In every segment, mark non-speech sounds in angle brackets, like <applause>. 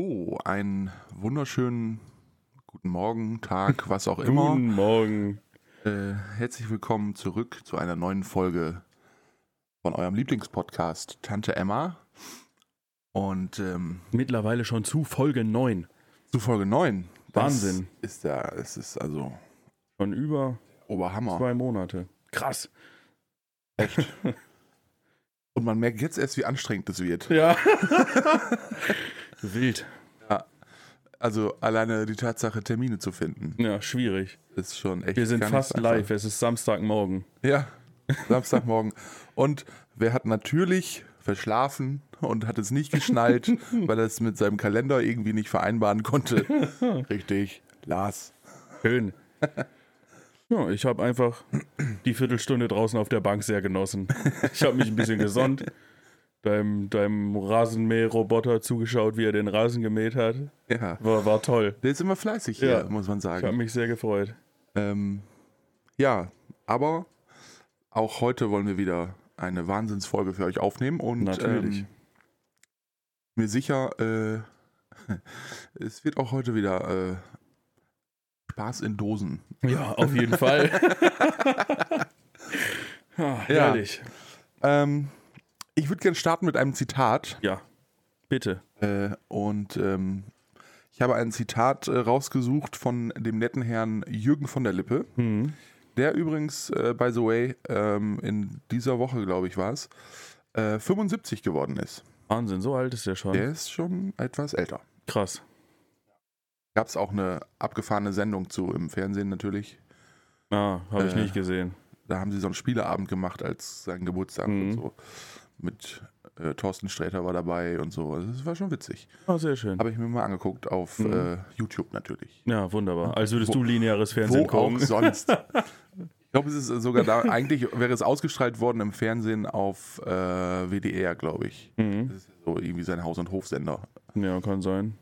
So, einen wunderschönen guten Morgen, Tag, <laughs> was auch immer. Guten Morgen. Äh, herzlich willkommen zurück zu einer neuen Folge von eurem Lieblingspodcast Tante Emma. Und ähm, Mittlerweile schon zu Folge 9. zu Folge 9. Wahnsinn. Ist da, es ist also Schon über Oberhammer. zwei Monate. Krass. Echt. <laughs> Und man merkt jetzt erst, wie anstrengend es wird. Ja. <laughs> Wild. Also alleine die Tatsache, Termine zu finden, Ja, schwierig. ist schon echt. Wir sind fast live. Es ist Samstagmorgen. Ja, Samstagmorgen. Und wer hat natürlich verschlafen und hat es nicht geschnallt, <laughs> weil er es mit seinem Kalender irgendwie nicht vereinbaren konnte. <laughs> Richtig, Lars. Schön. Ja, ich habe einfach die Viertelstunde draußen auf der Bank sehr genossen. Ich habe mich ein bisschen gesonnt, deinem, deinem Rasenmäherroboter zugeschaut, wie er den Rasen gemäht hat. Ja, War, war toll. der ist immer fleißig hier, Ja. muss man Ich habe sagen. mich sehr gefreut. Ähm, ja, aber auch heute wollen wir wieder eine Wahnsinnsfolge für euch aufnehmen und Natürlich. Ähm, mir sicher, äh, <laughs> es wird auch heute wieder äh, Spaß in Dosen. Ja, auf jeden Fall. <laughs> ah, herrlich. Ähm, ich würde gerne starten mit einem Zitat. Ja, bitte. Äh, und ähm, ich habe ein Zitat äh, rausgesucht von dem netten Herrn Jürgen von der Lippe, Hm. der übrigens, äh, by the way, ähm, in dieser Woche, glaube ich, war es, äh, 75 geworden ist. Wahnsinn, so alt ist der schon. Der ist schon etwas älter. Krass. Gab es auch eine abgefahrene Sendung zu im Fernsehen natürlich. Ah, habe ich Äh, nicht gesehen. Da haben sie so einen Spieleabend gemacht als sein Geburtstag Mhm. und so. Mit äh, Thorsten Sträter war dabei und so. Also das war schon witzig. Ah, sehr schön. Habe ich mir mal angeguckt auf Mhm. äh, YouTube natürlich. Ja, wunderbar. Als würdest Wo- du lineares Fernsehen Wo gucken. auch sonst. <laughs> Ich glaube, es ist sogar da, eigentlich wäre es ausgestrahlt worden im Fernsehen auf äh, WDR, glaube ich. Mhm. Das ist so irgendwie sein Haus- und Hofsender. Ja, kann sein.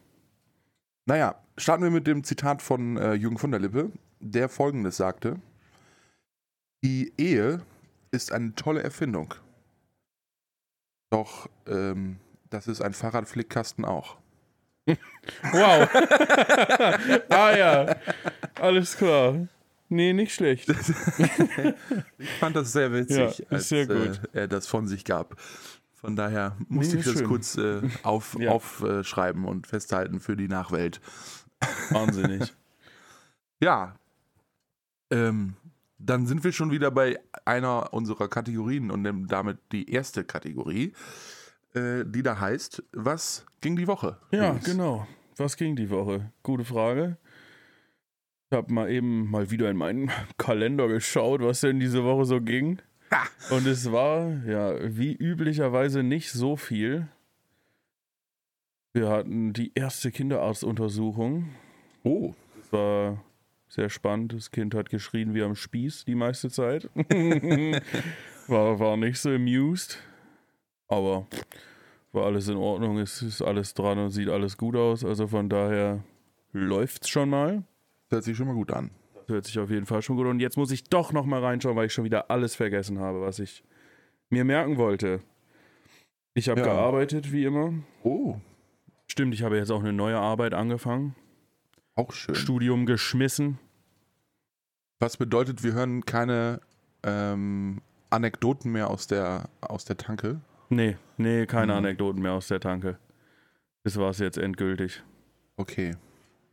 Naja, starten wir mit dem Zitat von äh, Jürgen von der Lippe, der folgendes sagte: Die Ehe ist eine tolle Erfindung. Doch ähm, das ist ein Fahrradflickkasten auch. <laughs> Wow. <laughs> ah ja, alles klar. Nee, nicht schlecht. <laughs> Ich fand das sehr witzig, Ja, als sehr gut. Äh, er das von sich gab. Von daher musste Nee, ich das schön. kurz äh, <laughs> auf, Ja. aufschreiben und festhalten für die Nachwelt. <laughs> Wahnsinnig. Ja, ähm, dann sind wir schon wieder bei einer unserer Kategorien und damit die erste Kategorie, äh, die da heißt, was ging die Woche? Ja, Luis? genau. Was ging die Woche? Gute Frage. Ich habe mal eben mal wieder in meinen Kalender geschaut, was denn diese Woche so ging. <laughs> Und es war, ja, wie üblicherweise nicht so viel. Wir hatten die erste Kinderarztuntersuchung. Oh, Das war sehr spannend. Das Kind hat geschrien wie am Spieß die meiste Zeit. <laughs> war, war nicht so amused. Aber war alles in Ordnung. Es ist alles dran und sieht alles gut aus. Also von daher läuft's schon mal. das hört sich schon mal gut an. Das hört sich auf jeden Fall schon gut an. Und jetzt muss ich doch noch mal reinschauen, weil ich schon wieder alles vergessen habe, was ich mir merken wollte. Ich habe Ja. gearbeitet, wie immer. Oh, Stimmt, ich habe jetzt auch eine neue Arbeit angefangen. auch schön. Studium geschmissen. Was bedeutet, wir hören keine ähm, Anekdoten mehr aus der, aus der Tanke? Nee, nee, keine Mhm. Anekdoten mehr aus der Tanke. Das war's jetzt endgültig. Okay.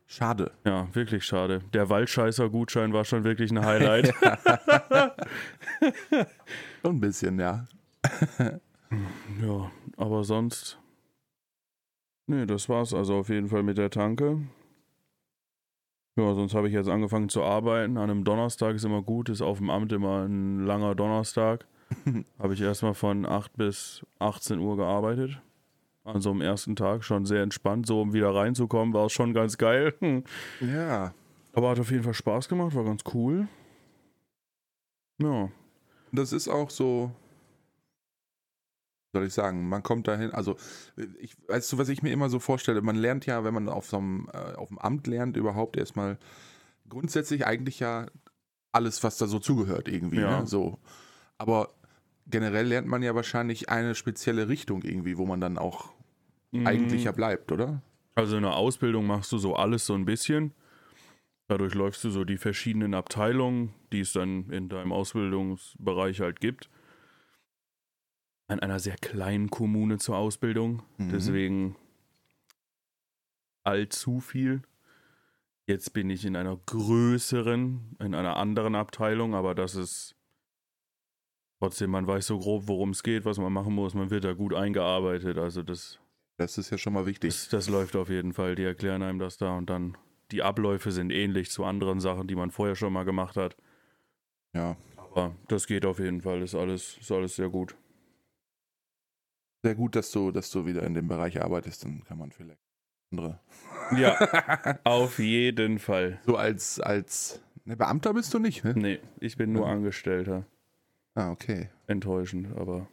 Schade. Ja, wirklich schade. Der Waldscheißer-Gutschein war schon wirklich ein Highlight. <laughs> <laughs> Ein bisschen, ja. ja, aber sonst. Nee, das war's also auf jeden Fall mit der Tanke. Ja, sonst habe ich jetzt angefangen zu arbeiten. An einem Donnerstag ist immer gut, ist auf dem Amt immer ein langer Donnerstag. <laughs> habe ich erstmal von 8 bis 18 Uhr gearbeitet. An so einem ersten Tag schon sehr entspannt. So, um wieder reinzukommen, war es schon ganz geil. Ja. Aber hat auf jeden Fall Spaß gemacht, war ganz cool. Ja. Das ist auch so, soll ich sagen, man kommt dahin, also ich, weißt du, was ich mir immer so vorstelle, man lernt ja, wenn man auf so einem, äh, auf dem Amt lernt, überhaupt erstmal grundsätzlich eigentlich ja alles, was da so zugehört irgendwie, Ja. ne? so. Aber generell lernt man ja wahrscheinlich eine spezielle Richtung irgendwie, wo man dann auch eigentlich ja bleibt, oder? Also in der Ausbildung machst du so alles so ein bisschen. Dadurch läufst du so die verschiedenen Abteilungen, die es dann in deinem Ausbildungsbereich halt gibt. In einer sehr kleinen Kommune zur Ausbildung. Mhm. Deswegen allzu viel. Jetzt bin ich in einer größeren, in einer anderen Abteilung, aber das ist trotzdem, man weiß so grob, worum es geht, was man machen muss. Man wird da gut eingearbeitet. Also das, Das ist ja schon mal wichtig. das, das läuft auf jeden Fall. Die erklären einem das da und dann die Abläufe sind ähnlich zu anderen Sachen, die man vorher schon mal gemacht hat. Ja. Aber das geht auf jeden Fall. Ist alles, ist alles sehr gut. Sehr gut, dass du, dass du wieder in dem Bereich arbeitest, dann kann man vielleicht andere. Ja, <laughs> auf jeden Fall. So als, als ne, Beamter bist du nicht, ne? Nee, ich bin nur Ja. Angestellter. Ah, okay. Enttäuschend, aber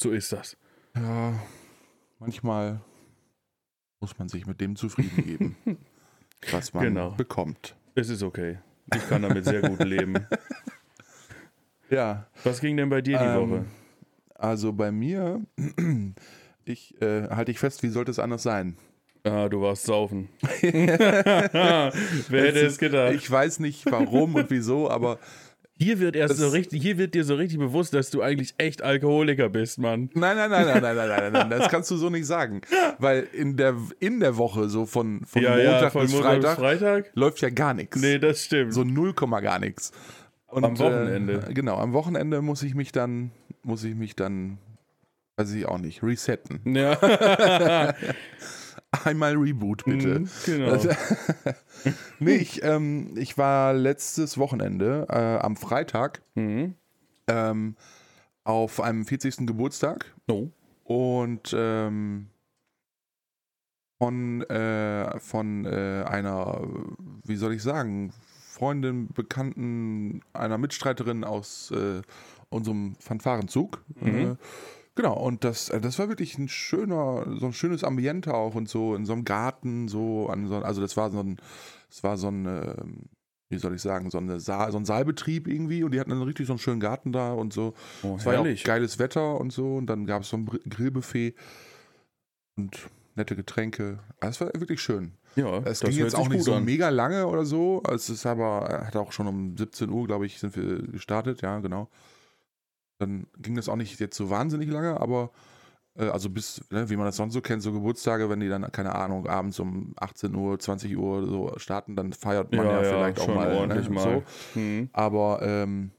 so ist das. Ja, manchmal muss man sich mit dem zufrieden geben, <laughs> was man Genau. bekommt. Es ist okay. Ich kann damit sehr gut leben. <laughs> Ja, Was ging denn bei dir die Ähm, Woche? also bei mir, <clears throat> ich äh, halte ich fest, wie sollte es anders sein? Ah, du warst saufen. <laughs> Wer hätte es gedacht? Ich weiß nicht warum und wieso, aber hier wird erst das so richtig, hier wird dir so richtig bewusst, dass du eigentlich echt Alkoholiker bist, Mann. Nein, nein, nein, nein, nein, nein, nein, nein, das kannst du so nicht sagen, <laughs> weil in der in der Woche so von, von ja, Montag, ja, von bis, Montag Freitag bis Freitag läuft ja gar nichts. Nee, das stimmt. So null Komma gar nichts. Und, am Wochenende. Äh, genau, am Wochenende muss ich mich dann muss ich mich dann weiß ich auch nicht resetten. Ja. <laughs> <laughs> Einmal Reboot, bitte. Mhm, genau. Also, <laughs> nee, ich, ähm, ich war letztes Wochenende äh, am Freitag Mhm. ähm, auf einem 40. Geburtstag Oh. und ähm, von, äh, von äh, einer, wie soll ich sagen, Freundin, Bekannten, einer Mitstreiterin aus äh, unserem Fanfarenzug. Mhm. Äh, genau, und das, äh, das war wirklich ein schöner, so ein schönes Ambiente auch und so in so einem Garten, so an so, also das war so ein, das war so ein, ähm, wie soll ich sagen, so, eine Sa so ein Saalbetrieb irgendwie und die hatten dann richtig so einen schönen Garten da und so. Oh, Es war ja auch geiles Wetter und so. Und dann gab es so ein Grillbuffet und nette Getränke. Also es war wirklich schön. Ja, Es das ging jetzt auch nicht so an. mega lange oder so. Es ist aber, hat auch schon um 17 Uhr, glaube ich, sind wir gestartet. Ja, genau. Dann ging das auch nicht jetzt so wahnsinnig lange, aber äh, also bis, ne, wie man das sonst so kennt, so Geburtstage, wenn die dann, keine Ahnung, abends um 18 Uhr, 20 Uhr so starten, dann feiert man ja, vielleicht auch mal. ordentlich ne, mal. So. Mhm. Aber ähm,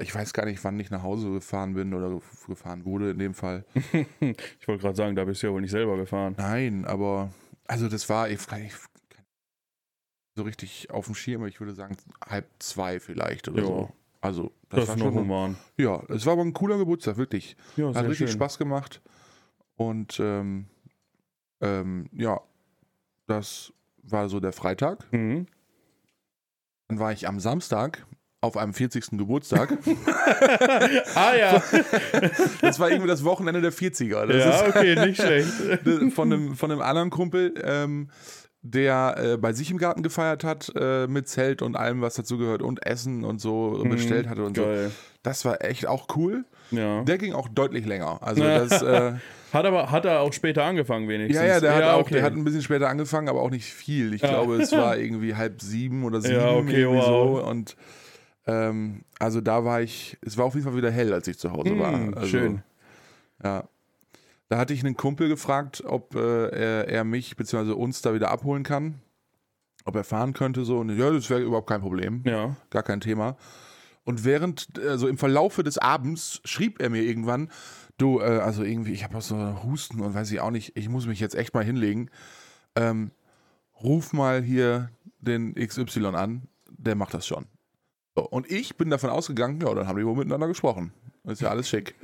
ich weiß gar nicht, wann ich nach Hause gefahren bin oder gefahren wurde in dem Fall. <laughs> Ich wollte gerade sagen, da bist du ja wohl nicht selber gefahren. Nein, aber also das war ich, ich, so richtig auf dem Schirm, aber ich würde sagen halb zwei vielleicht oder Ja. so. Also Das, das, war schon. human. Ja, es war aber ein cooler Geburtstag, wirklich. Ja, Hat richtig schön. Spaß gemacht. Und ähm, ähm, ja, das war so der Freitag. Mhm. Dann war ich am Samstag auf einem 40. Geburtstag. <laughs> <laughs> ah ja. Das war irgendwie das Wochenende der 40er. Das ja, ist okay, nicht schlecht. <laughs> von, einem, von einem anderen Kumpel, ähm, der äh, bei sich im Garten gefeiert hat, äh, mit Zelt und allem, was dazu gehört und Essen und so bestellt hatte und so. Mhm. Geil. Das war echt auch cool. Ja. Der ging auch deutlich länger. Also das, <laughs> äh, Hat aber hat er auch später angefangen wenigstens. ja, ja, der hat auch, okay. der hat ein bisschen später angefangen, aber auch nicht viel. Ich Ja. glaube, es <laughs> war irgendwie halb sieben oder sieben Ja, okay, irgendwie wow. so. Und ähm, also da war ich, es war auf jeden Fall wieder hell, als ich zu Hause Hm, war. Also, schön. Ja. Da hatte ich einen Kumpel gefragt, ob äh, er, er mich bzw. uns da wieder abholen kann. Ob er fahren könnte, so. Und ja, das wäre überhaupt kein Problem. Ja. Gar kein Thema. Und während, also im Verlaufe des Abends, schrieb er mir irgendwann, du, äh, also irgendwie, ich habe auch so Husten und weiß ich auch nicht, ich muss mich jetzt echt mal hinlegen. Ähm, ruf mal hier den XY an, der macht das schon. So, und ich bin davon ausgegangen, ja, dann haben die wohl miteinander gesprochen. Ist ja alles schick.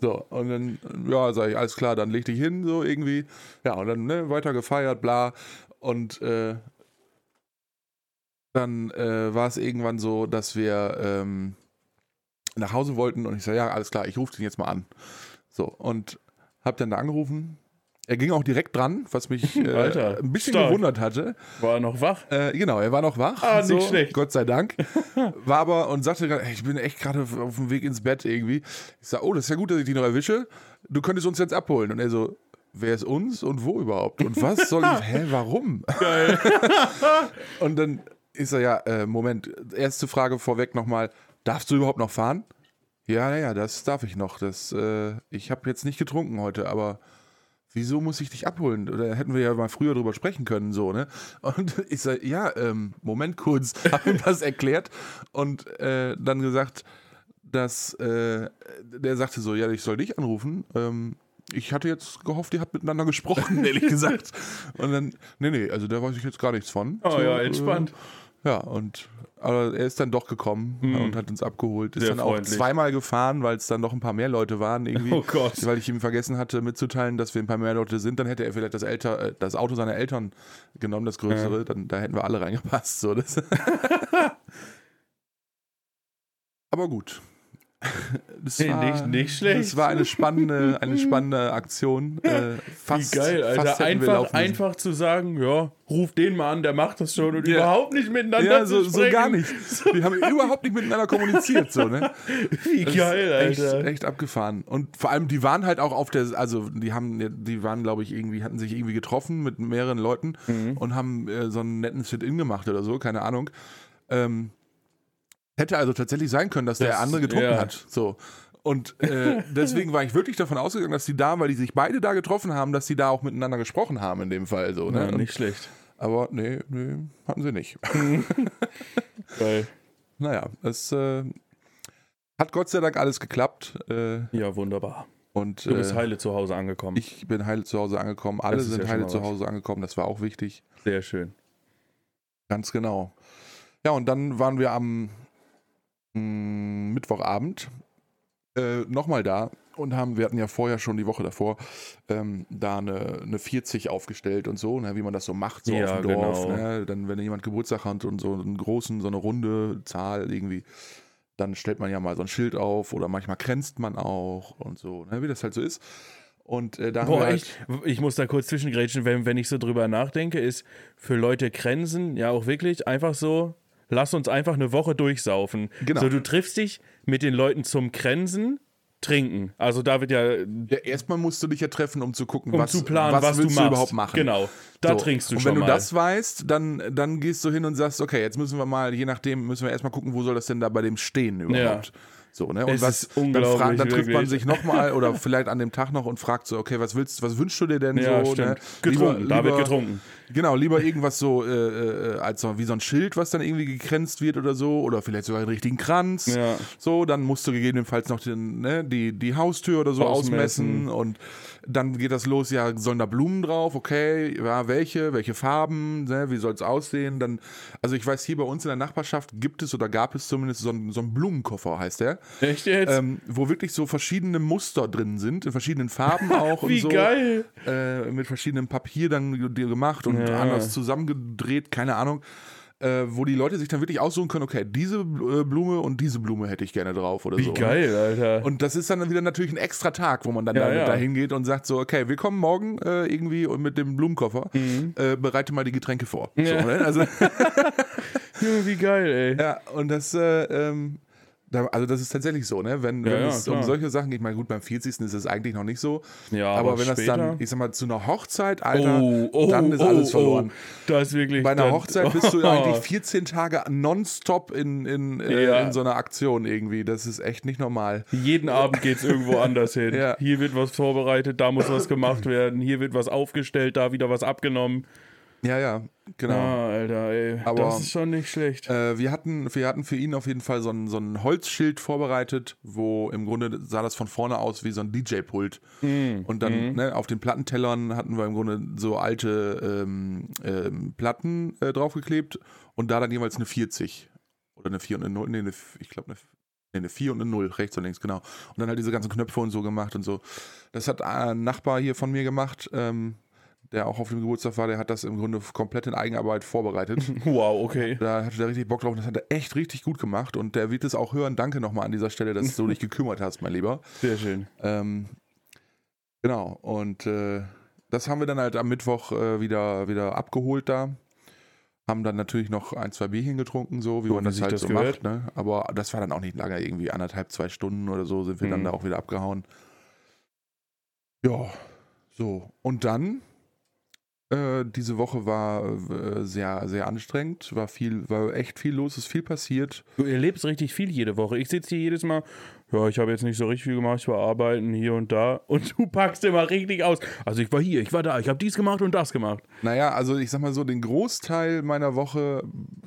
so, und dann, ja, sage ich, alles klar, dann leg dich hin, so irgendwie. Ja, und dann ne, weiter gefeiert, bla. Und äh, dann äh, war es irgendwann so, dass wir ähm, nach Hause wollten und ich sage, ja, alles klar, ich rufe den jetzt mal an. So, und hab dann da angerufen. Er ging auch direkt dran, was mich <laughs> äh, Alter, ein bisschen stark. gewundert hatte. War er noch wach? Äh, genau, er war noch wach. Ah, nicht so, schlecht. Gott sei Dank. <laughs> War aber und sagte gerade, ich bin echt gerade auf, auf dem Weg ins Bett irgendwie. Ich sag, oh, das ist ja gut, dass ich dich noch erwische. Du könntest uns jetzt abholen. Und er so, wer ist uns und wo überhaupt? Und was soll ich, <laughs> hä, warum? Geil. Und dann ist er ja, äh, Moment, erste Frage vorweg nochmal, darfst du überhaupt noch fahren? Ja, ja, das darf ich noch. Das, äh, ich habe jetzt nicht getrunken heute, aber wieso muss ich dich abholen? Oder hätten wir ja mal früher drüber sprechen können, so, ne? Und <laughs> ich sage, ja, ähm, Moment kurz, <laughs> habe ihm das erklärt und äh, dann gesagt, dass äh, der sagte so, ja, ich soll dich anrufen. Ähm, ich hatte jetzt gehofft, ihr habt miteinander gesprochen, <laughs> ehrlich gesagt. Und dann, nee, nee, also da weiß ich jetzt gar nichts von. Oh so, ja, entspannt. Äh, ja, und aber er ist dann doch gekommen Hm. und hat uns abgeholt. Ist Sehr dann auch freundlich. zweimal gefahren, weil es dann noch ein paar mehr Leute waren irgendwie. Oh Gott. Weil ich ihm vergessen hatte mitzuteilen, dass wir ein paar mehr Leute sind, dann hätte er vielleicht das, Elter, äh, das Auto seiner Eltern genommen, das größere. Dann, da hätten wir alle reingepasst. So. Das <laughs> Aber gut. <laughs> Das Nee, nicht- nicht schlecht. Das war eine spannende, eine spannende Aktion. <laughs> Äh, fast, Wie geil, Alter. Einfach, einfach zu sagen, ja, ruf den mal an, der macht das schon und Ja. überhaupt nicht miteinander Ja, so, so gar nicht. <laughs> Wir haben überhaupt nicht miteinander kommuniziert. So, ne? Wie Das geil, ist Alter. Echt, echt abgefahren. Und vor allem, die waren halt auch auf der, also die haben, die waren, glaube ich, irgendwie, hatten sich irgendwie getroffen mit mehreren Leuten Mhm. und haben äh, so einen netten Sit-In gemacht oder so, keine Ahnung. Ähm, hätte also tatsächlich sein können, dass der Das- andere getrunken ja. hat. So. Und äh, <laughs> deswegen war ich wirklich davon ausgegangen, dass die da, weil die sich beide da getroffen haben, dass die da auch miteinander gesprochen haben in dem Fall. So, ne? Ja, nicht schlecht. aber nee, nee, hatten sie nicht. <laughs> Geil. Naja, es äh, hat Gott sei Dank alles geklappt. Äh, Ja, wunderbar. und Du bist äh, heile zu Hause angekommen. ich bin heile zu Hause angekommen. Alle sind ja heile zu. Hause angekommen. Das war auch wichtig. Sehr schön. Ganz genau. Ja, und dann waren wir am Mittwochabend äh, nochmal da und haben, wir hatten ja vorher schon die Woche davor, ähm, da eine, eine 40 aufgestellt und so, ne, wie man das so macht, so Ja, auf dem Dorf. genau. Ne, dann, wenn jemand Geburtstag hat und so einen großen, so eine runde Zahl irgendwie, dann stellt man ja mal so ein Schild auf oder manchmal kränzt man auch und so, ne, wie das halt so ist. Und äh, da Boah, halt, echt, ich muss da kurz zwischengrätschen, wenn, wenn ich so drüber nachdenke, ist für Leute Grenzen ja auch wirklich einfach so, lass uns einfach eine Woche durchsaufen. Genau. So, du triffst dich mit den Leuten zum Grenzen, trinken. Also da wird ja, ja, erstmal musst du dich ja treffen, um zu gucken, um was, zu planen, was, was, du willst machst. du überhaupt machen. Genau, da So, trinkst du und schon wenn du mal. das weißt, dann, dann gehst du hin und sagst, okay, jetzt müssen wir mal, je nachdem, müssen wir erstmal gucken, wo soll das denn da bei dem stehen überhaupt. So, ne? Und was, dann, unglaublich, fra- dann trifft man sich nochmal oder vielleicht an dem Tag noch und fragt so, okay, was willst, was wünschst du dir denn ja, so? Ne? Getrunken, da wird lieber- getrunken. Genau, lieber irgendwas so, äh, äh, als so, wie so ein Schild, was dann irgendwie gekränzt wird oder so, oder vielleicht sogar einen richtigen Kranz. Ja. So, dann musst du gegebenenfalls noch den, ne, die, die Haustür oder so ausmessen. Ausmessen. und dann geht das los, ja, sollen da Blumen drauf, okay, ja, welche, welche Farben, ne, wie soll es aussehen? Dann, also ich weiß, hier bei uns in der Nachbarschaft gibt es oder gab es zumindest so einen, so einen Blumenkoffer, heißt der, Echt jetzt? ähm, wo wirklich so verschiedene Muster drin sind, in verschiedenen Farben <laughs> auch Wie und so geil. äh, mit verschiedenem Papier dann ge- gemacht und Ja. anders zusammengedreht, keine Ahnung. Äh, wo die Leute sich dann wirklich aussuchen können, okay, diese äh, Blume und diese Blume hätte ich gerne drauf oder Wie so. ne? geil, Alter. Und das ist dann wieder natürlich ein extra Tag, wo man dann Ja, da, ja. dahin geht und sagt so, okay, wir kommen morgen äh, irgendwie und mit dem Blumenkoffer, äh, bereite mal die Getränke vor. Mhm. Ja. So, ne? also, <laughs> wie geil, ey. ja, und das, äh, ähm, da, also das ist tatsächlich so, ne? Wenn, Ja, wenn ja, es um klar. solche Sachen geht, ich meine, gut, beim 40. ist es eigentlich noch nicht so. Ja, aber, aber wenn das später? dann, ich sag mal, zu einer Hochzeit, Alter, Oh, oh, dann ist oh, alles verloren. Oh, das ist wirklich. Bei einer Hochzeit bist du <laughs> eigentlich 14 Tage nonstop in, in, äh, Ja. in so einer Aktion irgendwie. Das ist echt nicht normal. Jeden Abend geht es irgendwo anders hin. <laughs> Hier wird was vorbereitet, da muss was gemacht werden, hier wird was aufgestellt, da wieder was abgenommen. Ja, ja, genau. Ah, Alter, ey. Aber- das ist schon nicht schlecht. Äh, wir, hatten, wir hatten für ihn auf jeden Fall so ein, so ein Holzschild vorbereitet, wo im Grunde sah das von vorne aus wie so ein DJ-Pult. Hm, Und dann ne, auf den Plattentellern hatten wir im Grunde so alte ähm, ähm, Platten äh, draufgeklebt und da dann jeweils eine 40. Oder eine 4 und eine 0. Nee, eine, ich glaube eine, nee, eine 4 und eine 0, rechts und links, genau. Und dann halt diese ganzen Knöpfe und so gemacht und so. Das hat ein Nachbar hier von mir gemacht, ähm, der auch auf dem Geburtstag war, der hat das im Grunde komplett in Eigenarbeit vorbereitet. <laughs> Wow, okay. Da hatte der richtig Bock drauf und das hat er echt richtig gut gemacht und der wird es auch hören. Danke nochmal an dieser Stelle, dass du dich <laughs> gekümmert hast, mein Lieber. Sehr schön. Ähm, genau, und äh, das haben wir dann halt am Mittwoch äh, wieder, wieder abgeholt da. Haben dann natürlich noch ein, zwei Bierchen getrunken, so wie So, man das halt das so gehört. macht. Ne? Aber das war dann auch nicht lange, irgendwie anderthalb, zwei Stunden oder so sind wir dann Mhm. da auch wieder abgehauen. Ja, So, und dann, äh, diese Woche war äh, sehr, sehr anstrengend, war viel, war echt viel los, ist viel passiert. Du erlebst richtig viel jede Woche. Ich sitze hier jedes Mal, ja, ich habe jetzt nicht so richtig viel gemacht, ich war arbeiten hier und da und du packst immer richtig aus. Also ich war hier, ich war da, ich habe dies gemacht und das gemacht. Naja, also ich sag mal so, den Großteil meiner Woche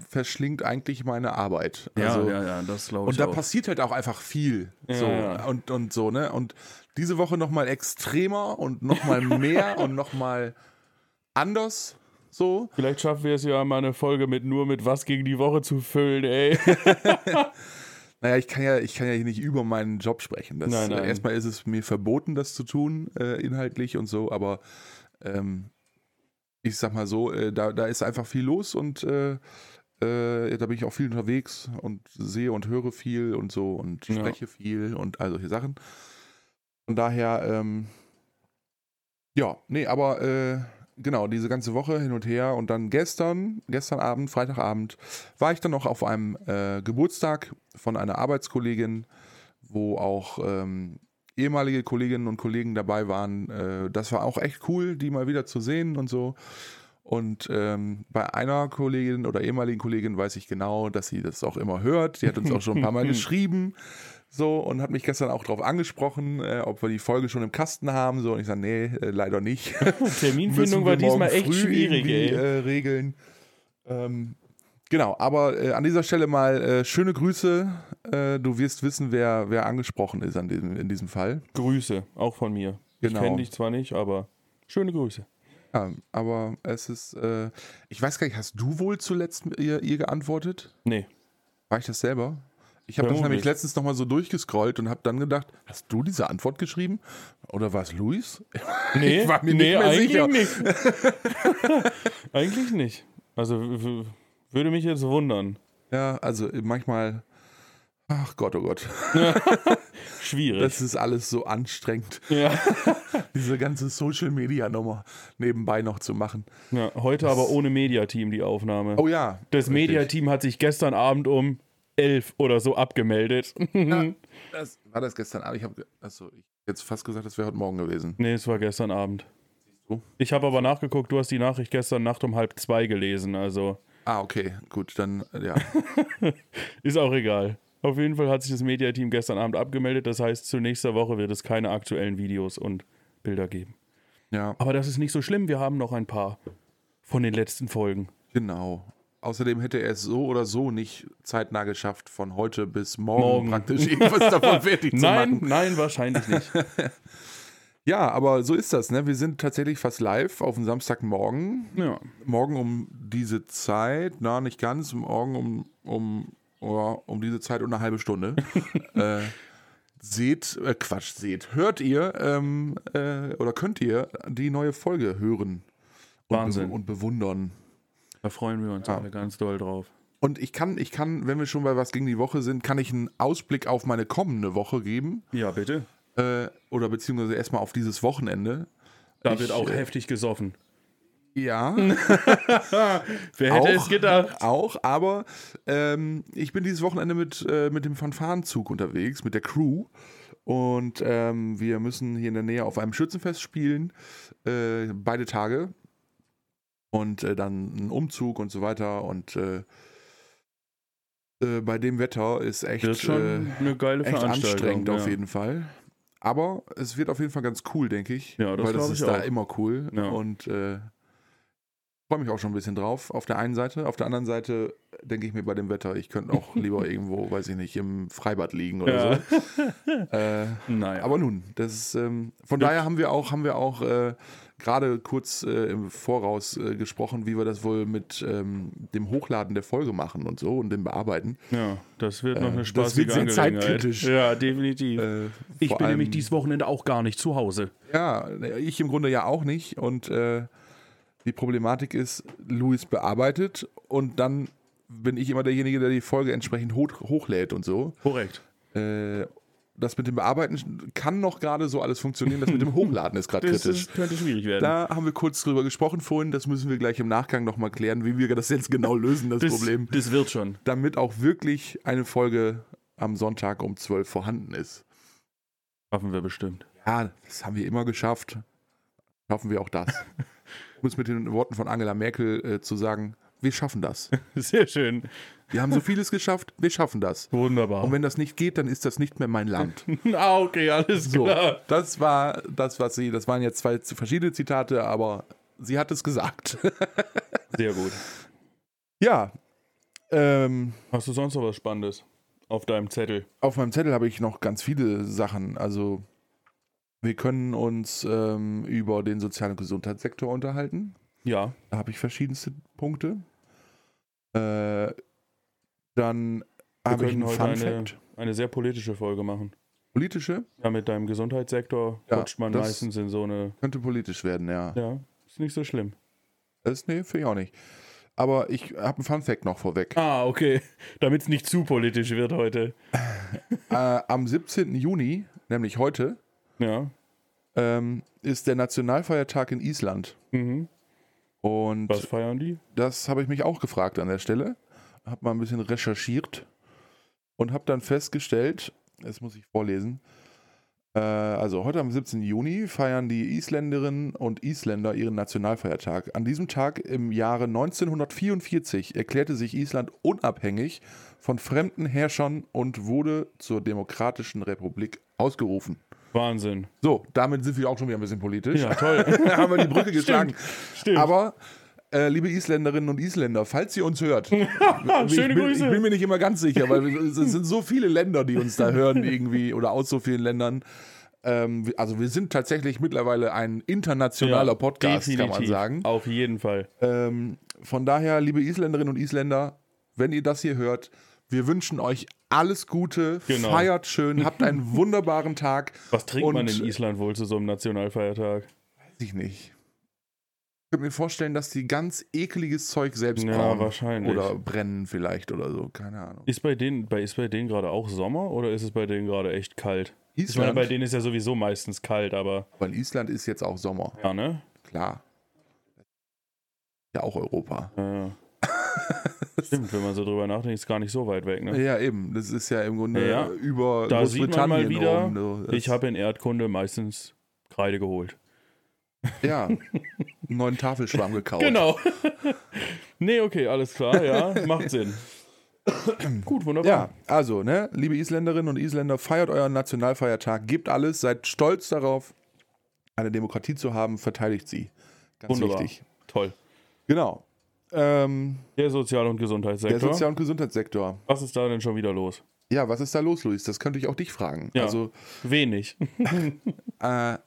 verschlingt eigentlich meine Arbeit. Also, ja, ja, das glaube Und da passiert halt auch einfach viel. Ja, so, ja. Und, und so, ne? Und diese Woche nochmal extremer und nochmal mehr <laughs> und nochmal anders. So. Vielleicht schaffen wir es ja mal eine Folge mit nur mit was gegen die Woche zu füllen, ey. <laughs> Naja, ich kann ja, ich kann ja hier nicht über meinen Job sprechen. Das, Nein, nein. Erstmal ist es mir verboten, das zu tun, äh, inhaltlich und so, aber ähm, ich sag mal so, äh, da, da ist einfach viel los und äh, äh, da bin ich auch viel unterwegs und sehe und höre viel und so und Ja. spreche viel und all solche Sachen. Von daher, ähm, ja, nee, aber äh, genau, diese ganze Woche hin und her und dann gestern, gestern Abend, Freitagabend, war ich dann noch auf einem äh, Geburtstag von einer Arbeitskollegin, wo auch ähm, ehemalige Kolleginnen und Kollegen dabei waren. Äh, das war auch echt cool, die mal wieder zu sehen und so. Und ähm, bei einer Kollegin oder ehemaligen Kollegin weiß ich genau, dass sie das auch immer hört. Die hat uns auch schon ein paar Mal <laughs> geschrieben. So, und hat mich gestern auch darauf angesprochen, äh, ob wir die Folge schon im Kasten haben. So, und ich sage, nee, äh, leider nicht. <laughs> Terminfindung war diesmal echt schwierig, ey. Äh, regeln. Ähm, genau, aber äh, an dieser Stelle mal äh, schöne Grüße. Äh, du wirst wissen, wer, wer angesprochen ist an diesem, in diesem Fall. Grüße, auch von mir. Ich Genau. kenne dich zwar nicht, aber schöne Grüße. Ja, aber es ist, äh, ich weiß gar nicht, hast du wohl zuletzt ihr, ihr geantwortet? Nee. War ich das selber? Ich habe das nämlich letztens nochmal so durchgescrollt und habe dann gedacht, hast du diese Antwort geschrieben? Oder war es Luis? <laughs> Nee, Ich war mir nicht nee, mehr eigentlich sicher. nicht. <laughs> <laughs> eigentlich nicht. Also würde mich jetzt wundern. Ja, also manchmal, ach Gott, oh Gott, Schwierig. das ist alles so anstrengend, ja. diese ganze Social-Media-Nummer nebenbei noch zu machen. ja, heute aber ohne Mediateam die Aufnahme. Oh ja. das. Mediateam hat sich gestern Abend um elf oder so abgemeldet. <laughs> Das, war das gestern Abend? Ich habe achso, ich jetzt fast gesagt, das wäre heute Morgen gewesen. nee, es war gestern Abend. du? Ich habe aber nachgeguckt, du hast die Nachricht gestern Nacht um halb zwei gelesen, also Ah, okay, gut, dann, äh, ja. <laughs> ist auch egal. Auf jeden Fall hat sich das Mediateam gestern Abend abgemeldet, das heißt, zu nächster Woche wird es keine aktuellen Videos und Bilder geben. Ja, Aber das ist nicht so schlimm, wir haben noch ein paar von den letzten Folgen. genau. Außerdem hätte er es so oder so nicht zeitnah geschafft, von heute bis morgen, Morgen. praktisch irgendwas davon <laughs> fertig zu Nein, machen. nein, wahrscheinlich nicht. <laughs> Ja, aber so ist das, ne? Wir sind tatsächlich fast live auf dem Samstagmorgen. Ja. Morgen um diese Zeit, na, nicht ganz, morgen um, um, ja, um diese Zeit und eine halbe Stunde. <laughs> äh, seht, äh, Quatsch, seht, hört ihr ähm, äh, oder könnt ihr die neue Folge hören und, Wahnsinn. bew- und bewundern. Da freuen wir uns Ja. alle ganz doll drauf. Und ich kann, ich kann, wenn wir schon bei was gegen die Woche sind, kann ich einen Ausblick auf meine kommende Woche geben. Ja, bitte. Äh, oder beziehungsweise erstmal auf dieses Wochenende. Da Ich, wird auch äh, heftig gesoffen. Ja, <laughs> Wer hätte es gedacht? Auch, aber ähm, ich bin dieses Wochenende mit, äh, mit dem Fanfarenzug unterwegs, mit der Crew. Und ähm, wir müssen hier in der Nähe auf einem Schützenfest spielen, äh, beide Tage. Und äh, dann ein Umzug und so weiter. Und äh, äh, bei dem Wetter ist echt, Wird schon äh, eine geile echt anstrengend ja. auf jeden Fall. Aber es wird auf jeden Fall ganz cool, denke ich. Ja, das weil das ist ich da auch. immer cool. Ja. Und äh, freue mich auch schon ein bisschen drauf. Auf der einen Seite. Auf der anderen Seite denke ich mir bei dem Wetter, ich könnte auch <laughs> lieber irgendwo, weiß ich nicht, im Freibad liegen oder Ja. so. <laughs> Äh, Naja. aber nun, das ist, ähm, von Ja. daher haben wir auch, haben wir auch äh, gerade kurz äh, im Voraus äh, gesprochen, wie wir das wohl mit ähm, dem Hochladen der Folge machen und so und dem Bearbeiten. ja, das wird noch Äh, eine das spaßige wird sehr zeitkritisch. Ja, definitiv. Äh, ich bin allem- nämlich dieses Wochenende auch gar nicht zu Hause. Ja, ich im Grunde ja auch nicht. Und äh, die Problematik ist, Luis bearbeitet und dann bin ich immer derjenige, der die Folge entsprechend hoch, hochlädt und so. Korrekt. Äh, das mit dem Bearbeiten kann noch gerade so alles funktionieren, das mit dem <laughs> Hochladen ist gerade Das kritisch. ist, könnte schwierig werden. Da haben wir kurz drüber gesprochen vorhin, das müssen wir gleich im Nachgang nochmal klären, wie wir das jetzt genau lösen, das, das, Problem. das wird schon. Damit auch wirklich eine Folge am Sonntag um 12 vorhanden ist. Schaffen wir bestimmt. Ja, das haben wir immer geschafft. schaffen wir auch das. <laughs> um es mit den Worten von Angela Merkel äh, zu sagen, wir schaffen das. <laughs> Sehr schön. Wir haben so vieles geschafft, wir schaffen das. Wunderbar. Und wenn das nicht geht, dann ist das nicht mehr mein Land. <laughs> ah, okay, alles So, klar. das war das, was sie, das waren jetzt zwei verschiedene Zitate, aber sie hat es gesagt. <laughs> Sehr gut. ja, ähm, Hast du sonst noch was Spannendes auf deinem Zettel? auf meinem Zettel habe ich noch ganz viele Sachen. Also, wir können uns ähm, über den Sozial- und Gesundheitssektor unterhalten. Ja. Da habe ich verschiedenste Punkte. Äh, dann habe ich einen heute Fun eine, Fact. eine sehr politische Folge machen. Politische? Ja, mit deinem Gesundheitssektor Ja, rutscht man meistens in so eine. Könnte politisch werden, ja. Ja, ist nicht so schlimm. Das, nee, finde ich auch nicht. Aber ich habe einen Fun Fact noch vorweg. Ah, okay. <laughs> Damit es nicht zu politisch wird heute. <laughs> äh, am 17. Juni, nämlich heute, Ja. ähm, ist der Nationalfeiertag in Island. Mhm. Und Was feiern die? das habe ich mich auch gefragt an der Stelle. Habe mal ein bisschen recherchiert und habe dann festgestellt, das muss ich vorlesen. Äh, also heute am 17. Juni feiern die Isländerinnen und Isländer ihren Nationalfeiertag. An diesem Tag im Jahre 1944 erklärte sich Island unabhängig von fremden Herrschern und wurde zur Demokratischen Republik ausgerufen. Wahnsinn. So, damit sind wir auch schon wieder ein bisschen politisch. Ja, toll. <laughs> haben wir die Brücke geschlagen. Stimmt. Aber, äh, liebe Isländerinnen und Isländer, falls ihr uns hört, <laughs> Schöne ich, bin, Grüße. ich bin mir nicht immer ganz sicher, weil es sind so viele Länder, die uns da hören irgendwie oder aus so vielen Ländern. Ähm, also wir sind tatsächlich mittlerweile ein internationaler Ja, Podcast, kann man definitiv. sagen. Auf jeden Fall. Ähm, von daher, liebe Isländerinnen und Isländer, wenn ihr das hier hört, wir wünschen euch alles Gute, Genau. feiert schön, habt einen <laughs> wunderbaren Tag. Was trinkt man in Island wohl zu so einem Nationalfeiertag? Weiß ich nicht. Ich könnte mir vorstellen, dass die ganz ekeliges Zeug selbst Ja, brauen. wahrscheinlich. Oder brennen vielleicht oder so, keine Ahnung. Ist bei denen, bei, ist bei denen gerade auch Sommer oder ist es bei denen gerade echt kalt? Ich meine, Island, bei denen ist ja sowieso meistens kalt, aber weil Island ist jetzt auch Sommer, ja, ne? klar. Ja, auch Europa. Ja, ja. <laughs> Stimmt, wenn man so drüber nachdenkt, ist gar nicht so weit weg, ne? Ja, eben. Das ist ja im Grunde Ja, über Da sieht man mal wieder, rum. so. Ich habe in Erdkunde meistens Kreide geholt. Ja, <laughs> einen neuen Tafelschwamm gekauft. Genau. nee, okay, alles klar, ja, macht Sinn. <coughs> Gut, wunderbar. Ja, also, ne, liebe Isländerinnen und Isländer, feiert euren Nationalfeiertag, gebt alles, seid stolz darauf, eine Demokratie zu haben, verteidigt sie. Ganz Wunderbar. wichtig. Toll. Genau. Ähm, Der Sozial- und der Gesundheitssektor. Sozial- und Gesundheitssektor. Was ist da denn schon wieder los? Ja, was ist da los, Luis? Das könnte ich auch dich fragen. Ja. Also, Wenig. <laughs> äh,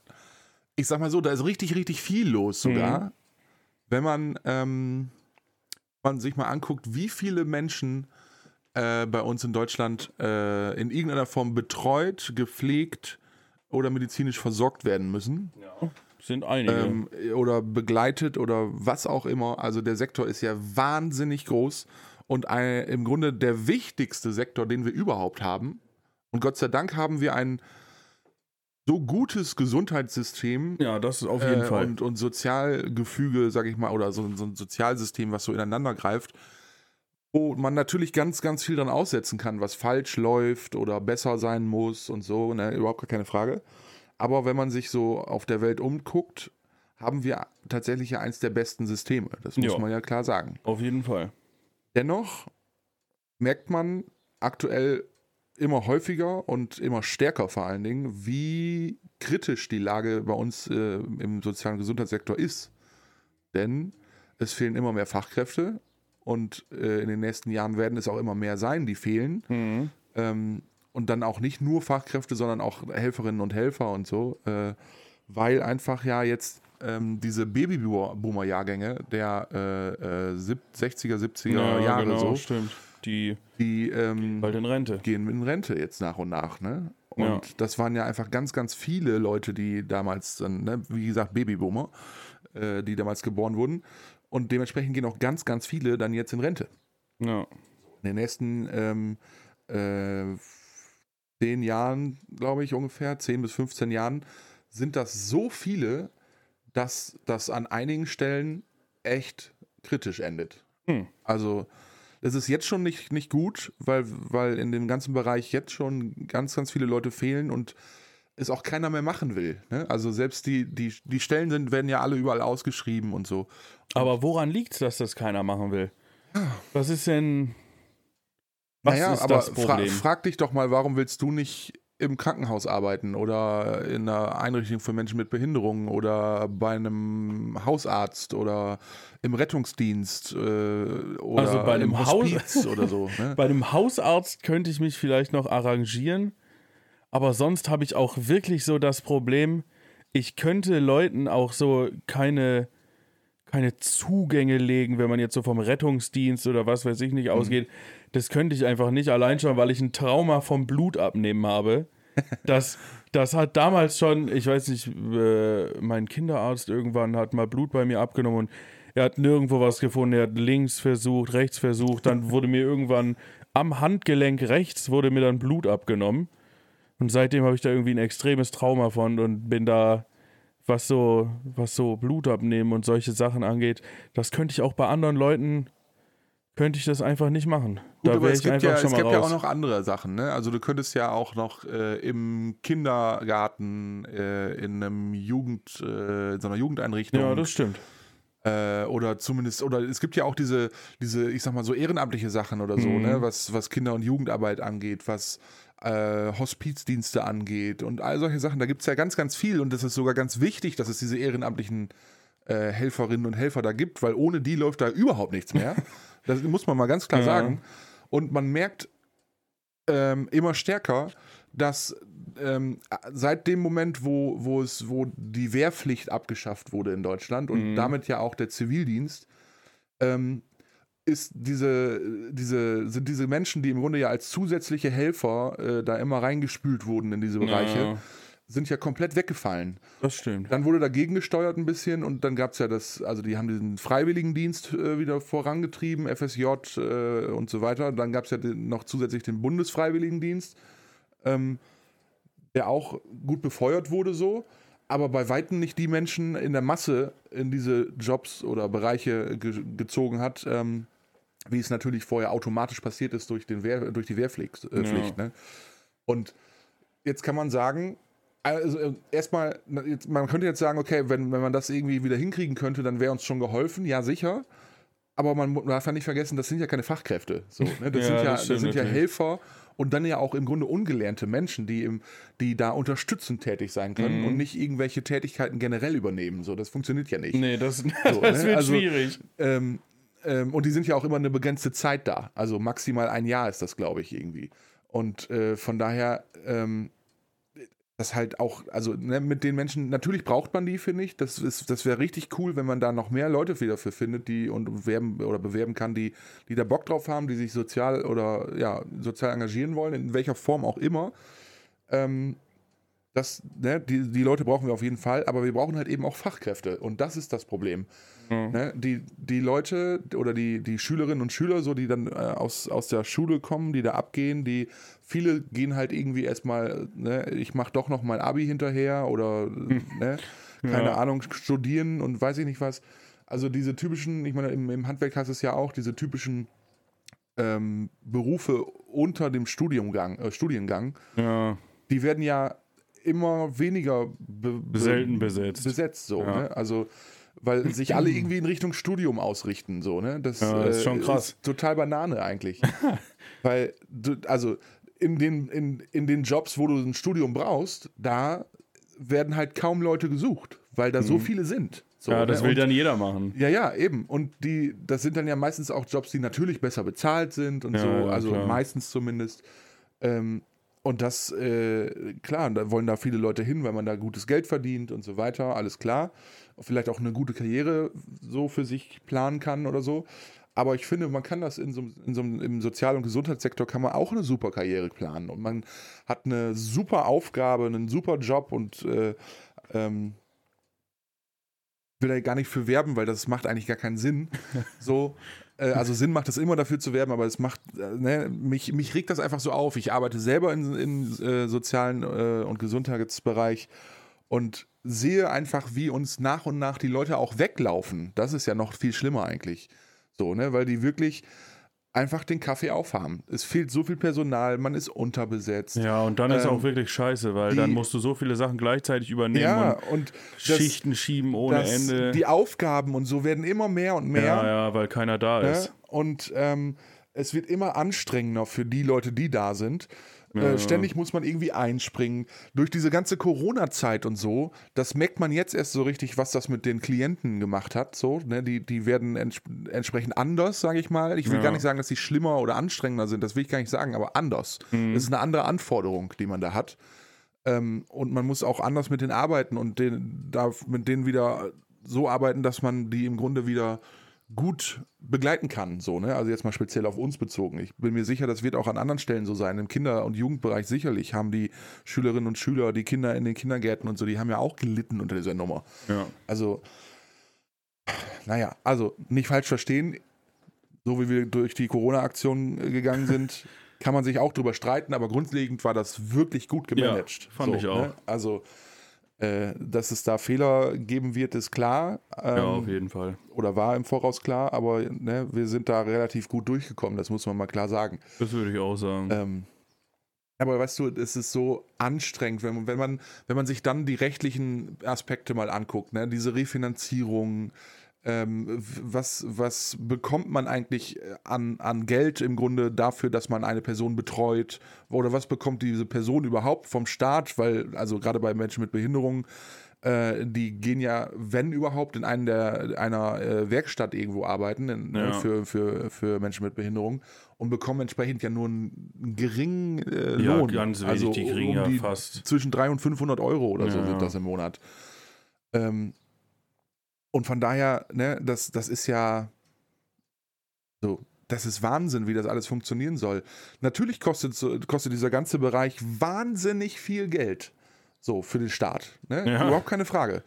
ich sag mal so, da ist richtig, richtig viel los sogar. Mhm. Wenn man, ähm, man sich mal anguckt, wie viele Menschen äh, bei uns in Deutschland äh, in irgendeiner Form betreut, gepflegt oder medizinisch versorgt werden müssen. Ja, sind einige. ähm, oder begleitet oder was auch immer. Also der Sektor ist ja wahnsinnig groß und ein, im Grunde der wichtigste Sektor, den wir überhaupt haben. Und Gott sei Dank haben wir ein so gutes Gesundheitssystem ja, das ist auf jeden äh, Fall. und, und Sozialgefüge, sag ich mal, oder so, so ein Sozialsystem, was so ineinander greift, wo man natürlich ganz, ganz viel dran aussetzen kann, was falsch läuft oder besser sein muss und so, ne, überhaupt gar keine Frage. Aber wenn man sich so auf der Welt umguckt, haben wir tatsächlich ja eins der besten Systeme. Das muss Ja. man ja klar sagen. auf jeden Fall. Dennoch merkt man aktuell immer häufiger und immer stärker vor allen Dingen, wie kritisch die Lage bei uns äh, im sozialen Gesundheitssektor ist. Denn es fehlen immer mehr Fachkräfte und äh, in den nächsten Jahren werden es auch immer mehr sein, die fehlen. Mhm. Ähm, und dann auch nicht nur Fachkräfte, sondern auch Helferinnen und Helfer und so, äh, weil einfach ja jetzt ähm, diese Babyboomer-Jahrgänge der äh, äh, sieb- 60er, 70er Ja, Jahre genau, so, stimmt. Die die ähm, bald in Rente. gehen in Rente jetzt nach und nach. Ne? Und Ja. das waren ja einfach ganz, ganz viele Leute, die damals dann, ne, wie gesagt, Babyboomer, äh, die damals geboren wurden. Und dementsprechend gehen auch ganz, ganz viele dann jetzt in Rente. Ja. In den nächsten ähm, äh, zehn Jahren, glaube ich, ungefähr, 10 bis 15 Jahren, sind das so viele, dass das an einigen Stellen echt kritisch endet. Hm. Also, das ist jetzt schon nicht, nicht gut, weil, weil in dem ganzen Bereich jetzt schon ganz, ganz viele Leute fehlen und es auch keiner mehr machen will. Ne? Also selbst die, die, die Stellen sind, werden ja alle überall ausgeschrieben und so. Aber woran liegt es, dass das keiner machen will? Was ist denn. Was naja, ist aber? Fra frag dich doch mal, warum willst du nicht im Krankenhaus arbeiten oder in einer Einrichtung für Menschen mit Behinderungen oder bei einem Hausarzt oder im Rettungsdienst äh, oder also bei einem Hospiz oder so. <laughs> Ne? Bei einem Hausarzt könnte ich mich vielleicht noch arrangieren, aber sonst habe ich auch wirklich so das Problem, ich könnte Leuten auch so keine keine Zugänge legen, wenn man jetzt so vom Rettungsdienst oder was weiß ich nicht mhm. Das könnte ich einfach nicht allein schon, weil ich ein Trauma vom Blutabnehmen habe. Das, das hat damals schon, ich weiß nicht, äh, mein Kinderarzt irgendwann hat mal Blut bei mir abgenommen und er hat nirgendwo was gefunden. Er hat links versucht, rechts versucht. Dann wurde mir irgendwann am Handgelenk rechts wurde mir dann Blut abgenommen. Und seitdem habe ich da irgendwie ein extremes Trauma von und bin da was so, was so Blut abnehmen und solche Sachen angeht, das könnte ich auch bei anderen Leuten, könnte ich das einfach nicht machen. Gut, da wäre ich einfach ja, schon mal Es gibt ja auch noch andere Sachen, ne? Also du könntest ja auch noch äh, im Kindergarten, äh, in einem Jugend, äh, in so einer Jugendeinrichtung. Ja, das stimmt äh, oder zumindest, oder es gibt ja auch diese, diese, ich sag mal, so ehrenamtliche Sachen oder so, ne? mhm. ne, was, was Kinder- und Jugendarbeit angeht, was äh, Hospizdienste angeht und all solche Sachen. Da gibt es ja ganz, ganz viel und das ist sogar ganz wichtig, dass es diese ehrenamtlichen äh, Helferinnen und Helfer da gibt, weil ohne die läuft da überhaupt nichts mehr. <laughs> das muss man mal ganz klar ja. sagen. Und man merkt ähm, immer stärker, dass ähm, seit dem Moment, wo, wo, es, wo die Wehrpflicht abgeschafft wurde in Deutschland und mhm. damit ja auch der Zivildienst, ähm, ist diese, diese, sind diese Menschen, die im Grunde ja als zusätzliche Helfer äh, da immer reingespült wurden in diese Bereiche, ja. Sind ja komplett weggefallen. Das stimmt. Dann wurde dagegen gesteuert ein bisschen und dann gab es ja das, also die haben diesen Freiwilligendienst äh, wieder vorangetrieben, FSJ äh, und so weiter. Dann gab es ja den, noch zusätzlich den Bundesfreiwilligendienst, ähm, der auch gut befeuert wurde so aber bei weitem nicht die Menschen in der Masse in diese Jobs oder Bereiche ge gezogen hat, ähm, wie es natürlich vorher automatisch passiert ist durch, den Wehr, durch die Wehrpflicht. Äh, Pflicht, ne? Und jetzt kann man sagen, also äh, erstmal, man könnte jetzt sagen, okay, wenn, wenn man das irgendwie wieder hinkriegen könnte, dann wäre uns schon geholfen, ja sicher. Aber man darf ja nicht vergessen, das sind ja keine Fachkräfte. So, ne? Das ja, sind ja, das, das sind ja Helfer und dann ja auch im Grunde ungelernte Menschen, die, im, die da unterstützend tätig sein können mhm. und nicht irgendwelche Tätigkeiten generell übernehmen. So, das funktioniert ja nicht. Nee, das, so, <laughs> das ne? wird also, schwierig. Ähm, ähm, und die sind ja auch immer eine begrenzte Zeit da. Also maximal ein Jahr ist das, glaube ich, irgendwie. Und äh, von daher, ähm, das halt auch, also ne, mit den Menschen, natürlich braucht man die, finde ich. Das, das wäre richtig cool, wenn man da noch mehr Leute wieder für findet, die und werben oder bewerben kann, die, die da Bock drauf haben, die sich sozial oder ja, sozial engagieren wollen, in welcher Form auch immer. Ähm, das, ne, die, die Leute brauchen wir auf jeden Fall, aber wir brauchen halt eben auch Fachkräfte. Und das ist das Problem. Mhm. Ne, die, die Leute oder die, die Schülerinnen und Schüler, so die dann äh, aus, aus der Schule kommen, die da abgehen, die viele gehen halt irgendwie erstmal, ne, ich mache doch noch mein Abi hinterher oder mhm. ne, keine ja. Ahnung, studieren und weiß ich nicht was. Also diese typischen, ich meine, im, im Handwerk heißt es ja auch, diese typischen ähm, Berufe unter dem Studiumgang, äh, Studiengang, ja. die werden ja immer weniger be selten besetzt. besetzt so, ja. ne? Also weil <laughs> sich alle irgendwie in Richtung Studium ausrichten, so, ne? Das, ja, das ist schon äh, krass. Ist total Banane eigentlich. <laughs> weil, du, also in den, in, in den Jobs, wo du ein Studium brauchst, da werden halt kaum Leute gesucht, weil da mhm. so viele sind. So, ja, das ne? will und, dann jeder machen. Ja, ja, eben. Und die, das sind dann ja meistens auch Jobs, die natürlich besser bezahlt sind und ja, so, also klar. meistens zumindest. Ähm, und das, äh, klar, da wollen da viele Leute hin, weil man da gutes Geld verdient und so weiter, alles klar. Vielleicht auch eine gute Karriere so für sich planen kann oder so. Aber ich finde, man kann das in so, in so im Sozial- und Gesundheitssektor kann man auch eine super Karriere planen. Und man hat eine super Aufgabe, einen super Job und äh, ähm, will da gar nicht für werben, weil das macht eigentlich gar keinen Sinn. <laughs> So, also Sinn macht es immer dafür zu werben, aber es macht, äh, ne, mich, mich regt das einfach so auf. Ich arbeite selber im in, äh, sozialen äh, und Gesundheitsbereich und sehe einfach, wie uns nach und nach die Leute auch weglaufen. Das ist ja noch viel schlimmer eigentlich. So, ne, weil die wirklich einfach den Kaffee aufhaben. Es fehlt so viel Personal, man ist unterbesetzt. Ja, und dann ist Ähm, auch wirklich scheiße, weil die- dann musst du so viele Sachen gleichzeitig übernehmen Ja, und und das, Schichten schieben ohne das, Ende. die Aufgaben und so werden immer mehr und mehr. ja, ja, weil keiner da Ne? ist. Und ähm, es wird immer anstrengender für die Leute, die da sind. Ja. Äh, ständig muss man irgendwie einspringen. Durch diese ganze Corona-Zeit und so, das merkt man jetzt erst so richtig, was das mit den Klienten gemacht hat. So, ne? die, die werden ents entsprechend anders, sage ich mal. Ich will Ja. gar nicht sagen, dass sie schlimmer oder anstrengender sind, das will ich gar nicht sagen, aber anders. Mhm. Das ist eine andere Anforderung, die man da hat. Ähm, und man muss auch anders mit denen arbeiten und den, darf mit denen wieder so arbeiten, dass man die im Grunde wieder gut begleiten kann. So, ne? Also jetzt mal speziell auf uns bezogen. Ich bin mir sicher, das wird auch an anderen Stellen so sein. Im Kinder- und Jugendbereich sicherlich haben die Schülerinnen und Schüler, die Kinder in den Kindergärten und so, die haben ja auch gelitten unter dieser Nummer. Ja. Also, naja, also nicht falsch verstehen. So wie wir durch die Corona-Aktion gegangen sind, kann man sich auch drüber streiten, aber grundlegend war das wirklich gut gemanagt. Ja, fand ich auch. Ne? Also, äh, dass es da Fehler geben wird, ist klar. Ähm, ja, auf jeden Fall. oder war im Voraus klar, aber ne, wir sind da relativ gut durchgekommen, das muss man mal klar sagen. Das würde ich auch sagen. Ähm, aber weißt du, es ist so anstrengend, wenn, man- wenn, man, wenn man sich dann die rechtlichen Aspekte mal anguckt, ne? diese Refinanzierung, ähm, was, was bekommt man eigentlich äh, an, an Geld im Grunde dafür, dass man eine Person betreut? Oder was bekommt diese Person überhaupt vom Staat? Weil, also gerade bei Menschen mit Behinderung, äh, die gehen ja, wenn überhaupt, in einen der, einer äh, Werkstatt irgendwo arbeiten in, ne, Ja. für, für, für Menschen mit Behinderung und bekommen entsprechend ja nur einen, geringen äh, Ja, Lohn. ganz wenig, also die kriegen ja fast- zwischen 300 und 500 Euro oder so Ja, sind ja. das im Monat. Ähm, und von daher, ne, das, das ist ja so, das ist Wahnsinn, wie das alles funktionieren soll. Natürlich kostet, kostet dieser ganze Bereich wahnsinnig viel Geld. So, für den Staat. Ne? Ja. Überhaupt keine Frage.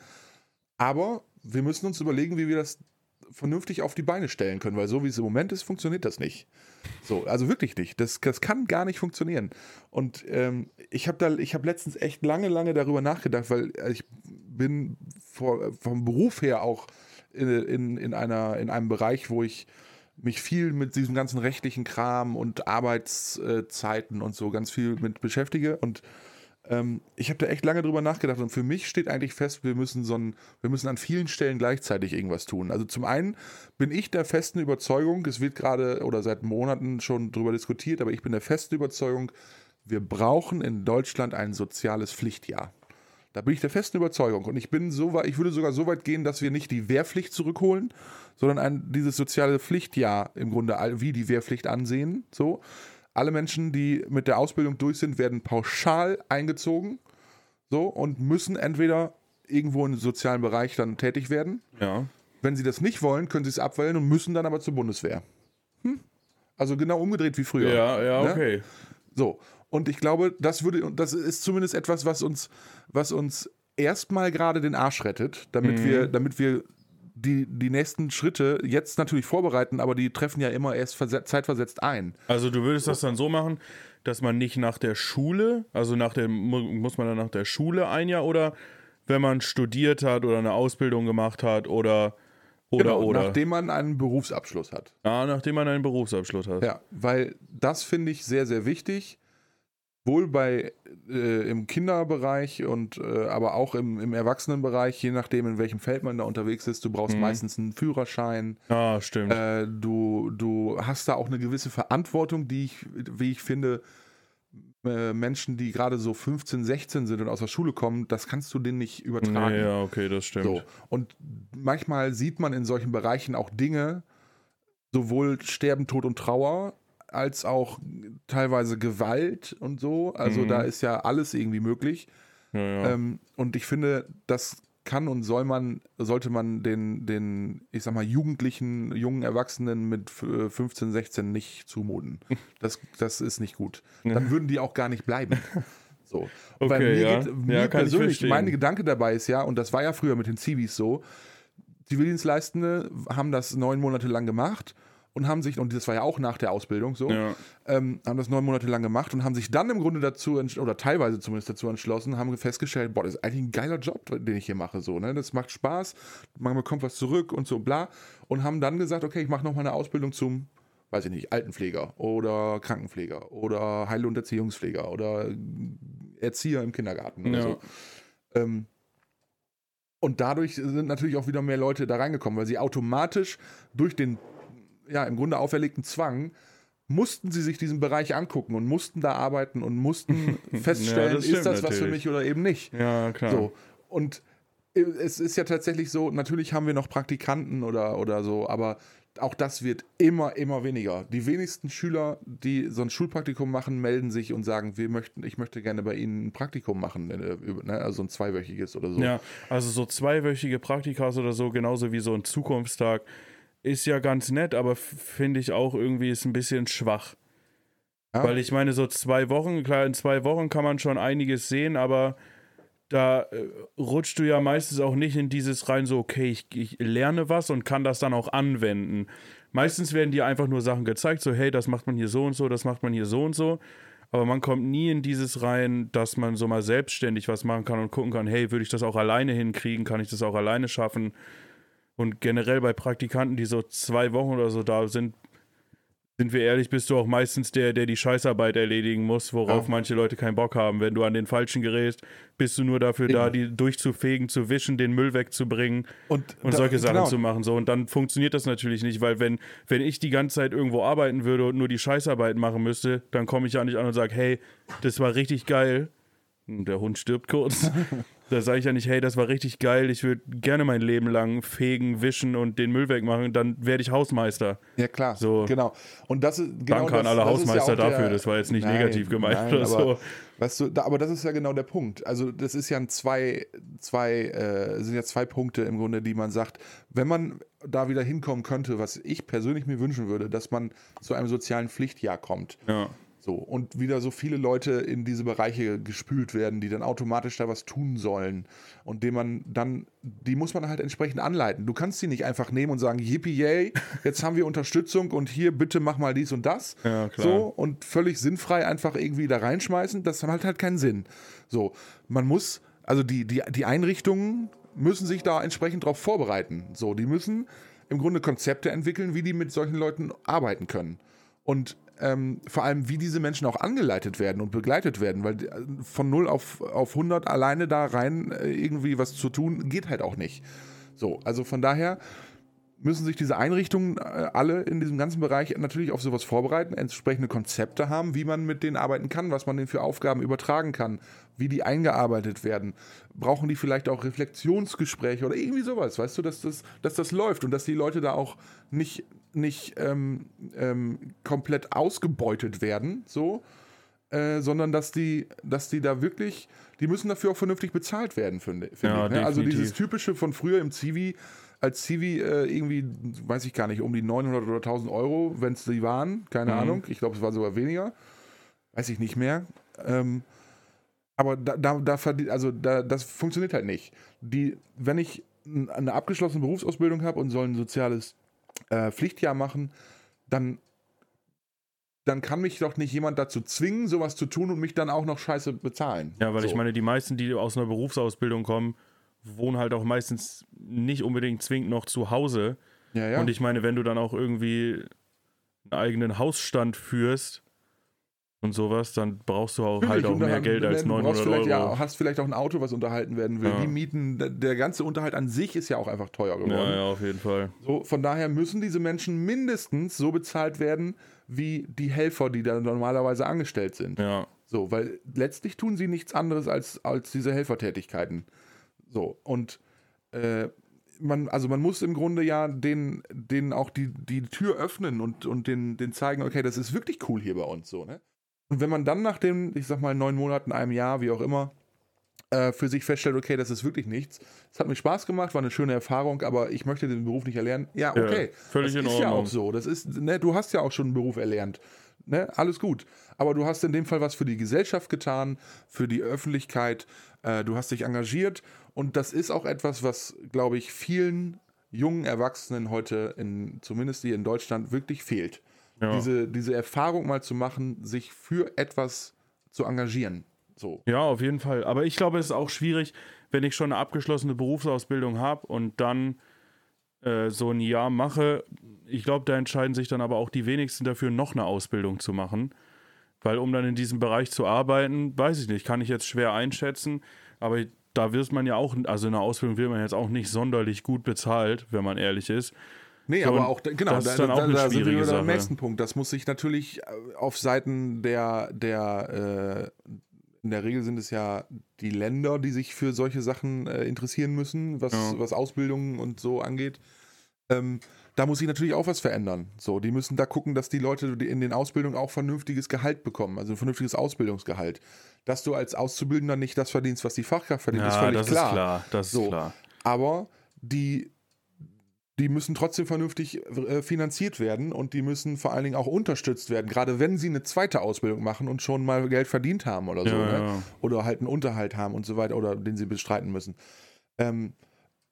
Aber wir müssen uns überlegen, wie wir das vernünftig auf die Beine stellen können, weil so wie es im Moment ist, funktioniert das nicht. So, also wirklich nicht. Das, das kann gar nicht funktionieren. Und ähm, ich habe da, ich habe letztens echt lange, lange darüber nachgedacht, weil ich bin vor, vom Beruf her auch in, in, in, einer, in einem Bereich, wo ich mich viel mit diesem ganzen rechtlichen Kram und Arbeitszeiten und so ganz viel mit beschäftige und ähm, ich habe da echt lange drüber nachgedacht und für mich steht eigentlich fest, wir müssen so ein, wir müssen an vielen Stellen gleichzeitig irgendwas tun. Also zum einen bin ich der festen Überzeugung, es wird gerade oder seit Monaten schon drüber diskutiert, aber ich bin der festen Überzeugung, wir brauchen in Deutschland ein soziales Pflichtjahr. Da bin ich der festen Überzeugung. Und ich bin so weit, ich würde sogar so weit gehen, dass wir nicht die Wehrpflicht zurückholen, sondern ein, dieses soziale Pflichtjahr im Grunde wie die Wehrpflicht ansehen. So. Alle Menschen, die mit der Ausbildung durch sind, werden pauschal eingezogen. So und müssen entweder irgendwo im sozialen Bereich dann tätig werden. ja. Wenn sie das nicht wollen, können sie es abwählen und müssen dann aber zur Bundeswehr. Hm? Also genau umgedreht wie früher. Ja, ja, Ne? okay. So, und ich glaube, das würde, und das ist zumindest etwas, was uns, was uns erstmal gerade den Arsch rettet, damit Mhm. wir, damit wir die, die nächsten Schritte jetzt natürlich vorbereiten, aber die treffen ja immer erst verse- zeitversetzt ein. Also du würdest das dann so machen, dass man nicht nach der Schule, also nach mu- muss man dann nach der Schule ein Jahr oder wenn man studiert hat oder eine Ausbildung gemacht hat oder oder Genau, oder. nachdem man einen Berufsabschluss hat. ah, nachdem man einen Berufsabschluss hat. Ja, weil das finde ich sehr, sehr wichtig. Wohl bei äh, im Kinderbereich und äh, aber auch im, im Erwachsenenbereich, je nachdem, in welchem Feld man da unterwegs ist. Du brauchst Mhm. meistens einen Führerschein. Ah, stimmt. Äh, du, du hast da auch eine gewisse Verantwortung, die ich, wie ich finde, äh, Menschen, die gerade so 15, 16 sind und aus der Schule kommen, das kannst du denen nicht übertragen. nee, ja, okay, das stimmt. So. Und manchmal sieht man in solchen Bereichen auch Dinge, sowohl Sterben, Tod und Trauer, als auch teilweise Gewalt und so. Also Mhm. da ist ja alles irgendwie möglich. Ja, ja. Ähm, und ich finde, das kann und soll man, sollte man den, den, ich sag mal, Jugendlichen, jungen Erwachsenen mit äh, 15, 16 nicht zumuten. <laughs> Das, das ist nicht gut. Dann würden die auch gar nicht bleiben. <laughs> So. Okay, Weil mir, ja. geht, mir persönlich, mein Gedanke dabei ist ja, und das war ja früher mit den Zivis so, Zivildienstleistende haben das neun Monate lang gemacht und haben sich, und das war ja auch nach der Ausbildung so, ja. ähm, haben das neun Monate lang gemacht und haben sich dann im Grunde dazu, oder teilweise zumindest dazu entschlossen, haben festgestellt, boah, das ist eigentlich ein geiler Job, den ich hier mache, so, ne? Das macht Spaß, man bekommt was zurück und so, bla. Und haben dann gesagt, okay, ich mache nochmal eine Ausbildung zum weiß ich nicht, Altenpfleger oder Krankenpfleger oder Heil- und Erziehungspfleger oder Erzieher im Kindergarten oder Ja. so. Ähm, und dadurch sind natürlich auch wieder mehr Leute da reingekommen, weil sie automatisch durch den, ja, im Grunde auferlegten Zwang mussten sie sich diesen Bereich angucken und mussten da arbeiten und mussten <laughs> feststellen, das stimmt ist das was für natürlich. mich oder eben nicht. Ja, klar. So. Und es ist ja tatsächlich so, natürlich haben wir noch Praktikanten oder, oder so, aber auch das wird immer, immer weniger. Die wenigsten Schüler, die so ein Schulpraktikum machen, melden sich und sagen, wir möchten, ich möchte gerne bei Ihnen ein Praktikum machen, äh, ne, also ein zweiwöchiges oder so. Ja, also so zweiwöchige Praktikas oder so, genauso wie so ein Zukunftstag, ist ja ganz nett, aber finde ich auch irgendwie ist ein bisschen schwach. Ja. Weil ich meine, so zwei Wochen, klar, in zwei Wochen kann man schon einiges sehen, aber da äh, rutscht du ja meistens auch nicht in dieses rein, so, okay, ich, ich lerne was und kann das dann auch anwenden. Meistens werden dir einfach nur Sachen gezeigt, so, hey, das macht man hier so und so, das macht man hier so und so. Aber man kommt nie in dieses rein, dass man so mal selbstständig was machen kann und gucken kann, hey, würde ich das auch alleine hinkriegen, kann ich das auch alleine schaffen? Und generell bei Praktikanten, die so zwei Wochen oder so da sind, sind wir ehrlich, bist du auch meistens der, der die Scheißarbeit erledigen muss, worauf Ja. manche Leute keinen Bock haben. Wenn du an den Falschen gerätst, bist du nur dafür da, Eben. die durchzufegen, zu wischen, den Müll wegzubringen Und, und da- solche Sachen genau. zu machen. So. Und dann funktioniert das natürlich nicht, weil wenn, wenn ich die ganze Zeit irgendwo arbeiten würde und nur die Scheißarbeit machen müsste, dann komme ich ja nicht an und sage, hey, das war richtig geil. Der Hund stirbt kurz. <laughs> da sage ich ja nicht, hey, das war richtig geil, ich würde gerne mein Leben lang fegen, wischen und den Müll wegmachen, dann werde ich Hausmeister. Ja, klar. So. Genau. Und das ist genau Danke an das, alle das ist ja Hausmeister auch der- dafür, das war jetzt nicht Nein, negativ gemeint nein, oder aber, so. Weißt du, da, aber das ist ja genau der Punkt. Also, das ist ja ein zwei, zwei, äh, sind ja zwei Punkte im Grunde, die man sagt, wenn man da wieder hinkommen könnte, was ich persönlich mir wünschen würde, dass man zu einem sozialen Pflichtjahr kommt. Ja. So, und wieder so viele Leute in diese Bereiche gespült werden, die dann automatisch da was tun sollen. Und dem man dann, die muss man halt entsprechend anleiten. Du kannst sie nicht einfach nehmen und sagen, yippie yay, jetzt haben wir Unterstützung und hier bitte mach mal dies und das. Ja, klar. So, und völlig sinnfrei einfach irgendwie da reinschmeißen, das hat halt keinen Sinn. So, man muss, also die, die, die Einrichtungen müssen sich da entsprechend darauf vorbereiten. So, die müssen im Grunde Konzepte entwickeln, wie die mit solchen Leuten arbeiten können. Und ähm, vor allem, wie diese Menschen auch angeleitet werden und begleitet werden, weil äh, von 0 auf, auf 100 alleine da rein äh, irgendwie was zu tun, geht halt auch nicht. So, also von daher müssen sich diese Einrichtungen äh, alle in diesem ganzen Bereich natürlich auf sowas vorbereiten, entsprechende Konzepte haben, wie man mit denen arbeiten kann, was man denen für Aufgaben übertragen kann, wie die eingearbeitet werden. Brauchen die vielleicht auch Reflexionsgespräche oder irgendwie sowas, weißt du, dass das, dass das läuft und dass die Leute da auch nicht, nicht ähm, ähm, komplett ausgebeutet werden, so, äh, sondern dass die, dass die da wirklich, die müssen dafür auch vernünftig bezahlt werden, finde, finde Ja, ich. Ne? Also dieses typische von früher im Zivi, als Zivi äh, irgendwie, weiß ich gar nicht, um die 900 oder 1000 Euro, wenn es die waren, keine Mhm. Ahnung, ich glaube, es war sogar weniger, weiß ich nicht mehr. Ähm, aber da, da, da also da, das funktioniert halt nicht. Die, wenn ich eine abgeschlossene Berufsausbildung habe und soll ein soziales äh, Pflichtjahr machen, dann, dann kann mich doch nicht jemand dazu zwingen, sowas zu tun und mich dann auch noch scheiße bezahlen. Ja, weil so. ich meine, die meisten, die aus einer Berufsausbildung kommen, wohnen halt auch meistens nicht unbedingt zwingend noch zu Hause. ja, ja. Und ich meine, wenn du dann auch irgendwie einen eigenen Hausstand führst und sowas, dann brauchst du auch halt auch mehr Geld als werden. Du brauchst 900 vielleicht, Euro. Ja, hast vielleicht auch ein Auto, was unterhalten werden will. Ja. Die Mieten, der, ganze Unterhalt an sich ist ja auch einfach teuer geworden. Ja, ja, auf jeden Fall. So, von daher müssen diese Menschen mindestens so bezahlt werden, wie die Helfer, die da normalerweise angestellt sind. Ja. So, weil letztlich tun sie nichts anderes als, als diese Helfertätigkeiten. So, und äh, man, also man muss im Grunde ja denen, denen auch die, die Tür öffnen und, und den, den zeigen, okay, das ist wirklich cool hier bei uns so, ne? Und wenn man dann nach den, ich sag mal, neun Monaten, einem Jahr, wie auch immer, äh, für sich feststellt, okay, das ist wirklich nichts. Es hat mir Spaß gemacht, war eine schöne Erfahrung, aber ich möchte den Beruf nicht erlernen. Ja, Ja, okay. völlig das in ist ja Ordnung. auch so. Das ist, ne, du hast ja auch schon einen Beruf erlernt. Ne, alles gut. Aber du hast in dem Fall was für die Gesellschaft getan, für die Öffentlichkeit. Äh, du hast dich engagiert. Und das ist auch etwas, was, glaube ich, vielen jungen Erwachsenen heute, in, zumindest hier in Deutschland, wirklich fehlt. Ja. Diese, diese Erfahrung mal zu machen, sich für etwas zu engagieren. So. ja, auf jeden Fall. Aber ich glaube, es ist auch schwierig, wenn ich schon eine abgeschlossene Berufsausbildung habe und dann äh, so ein Jahr mache, ich glaube, da entscheiden sich dann aber auch die wenigsten dafür, noch eine Ausbildung zu machen. Weil um dann in diesem Bereich zu arbeiten, weiß ich nicht, kann ich jetzt schwer einschätzen, aber da wird man ja auch, also in der Ausbildung wird man jetzt auch nicht sonderlich gut bezahlt, wenn man ehrlich ist. Nee, So, aber auch, genau, das da, ist dann da, auch eine da sind wir Sache. nächsten Punkt. Das muss sich natürlich äh, auf Seiten der, der äh, in der Regel sind es ja die Länder, die sich für solche Sachen äh, interessieren müssen, was, Ja. was Ausbildung und so angeht. Ähm, da muss sich natürlich auch was verändern. So, die müssen da gucken, dass die Leute in den Ausbildungen auch vernünftiges Gehalt bekommen, also ein vernünftiges Ausbildungsgehalt. Dass du als Auszubildender nicht das verdienst, was die Fachkraft verdient, ist Ja, völlig das klar. ist klar, das So. ist klar. Aber die, die müssen trotzdem vernünftig äh, finanziert werden und die müssen vor allen Dingen auch unterstützt werden, gerade wenn sie eine zweite Ausbildung machen und schon mal Geld verdient haben oder so. Ja, ne? ja. Oder halt einen Unterhalt haben und so weiter oder den sie bestreiten müssen. Ähm,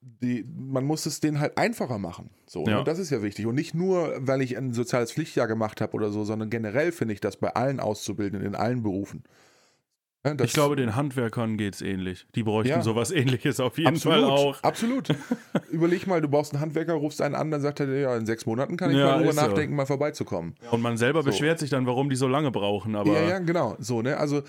die, man muss es denen halt einfacher machen. So, Ja. ne? Das ist ja wichtig. Und nicht nur, weil ich ein soziales Pflichtjahr gemacht habe oder so, sondern generell finde ich das bei allen Auszubildenden in allen Berufen. Das- Ich glaube, den Handwerkern geht es ähnlich. Die bräuchten Ja. sowas ähnliches auf jeden Absolut, Fall auch. absolut. <laughs> Überleg mal, du brauchst einen Handwerker, rufst einen an, dann sagt er ja, in sechs Monaten kann ich Ja, mal drüber ist so. nachdenken, mal vorbeizukommen. Und man selber So. beschwert sich dann, warum die so lange brauchen. Aber ja, ja, genau. So, ne? Also,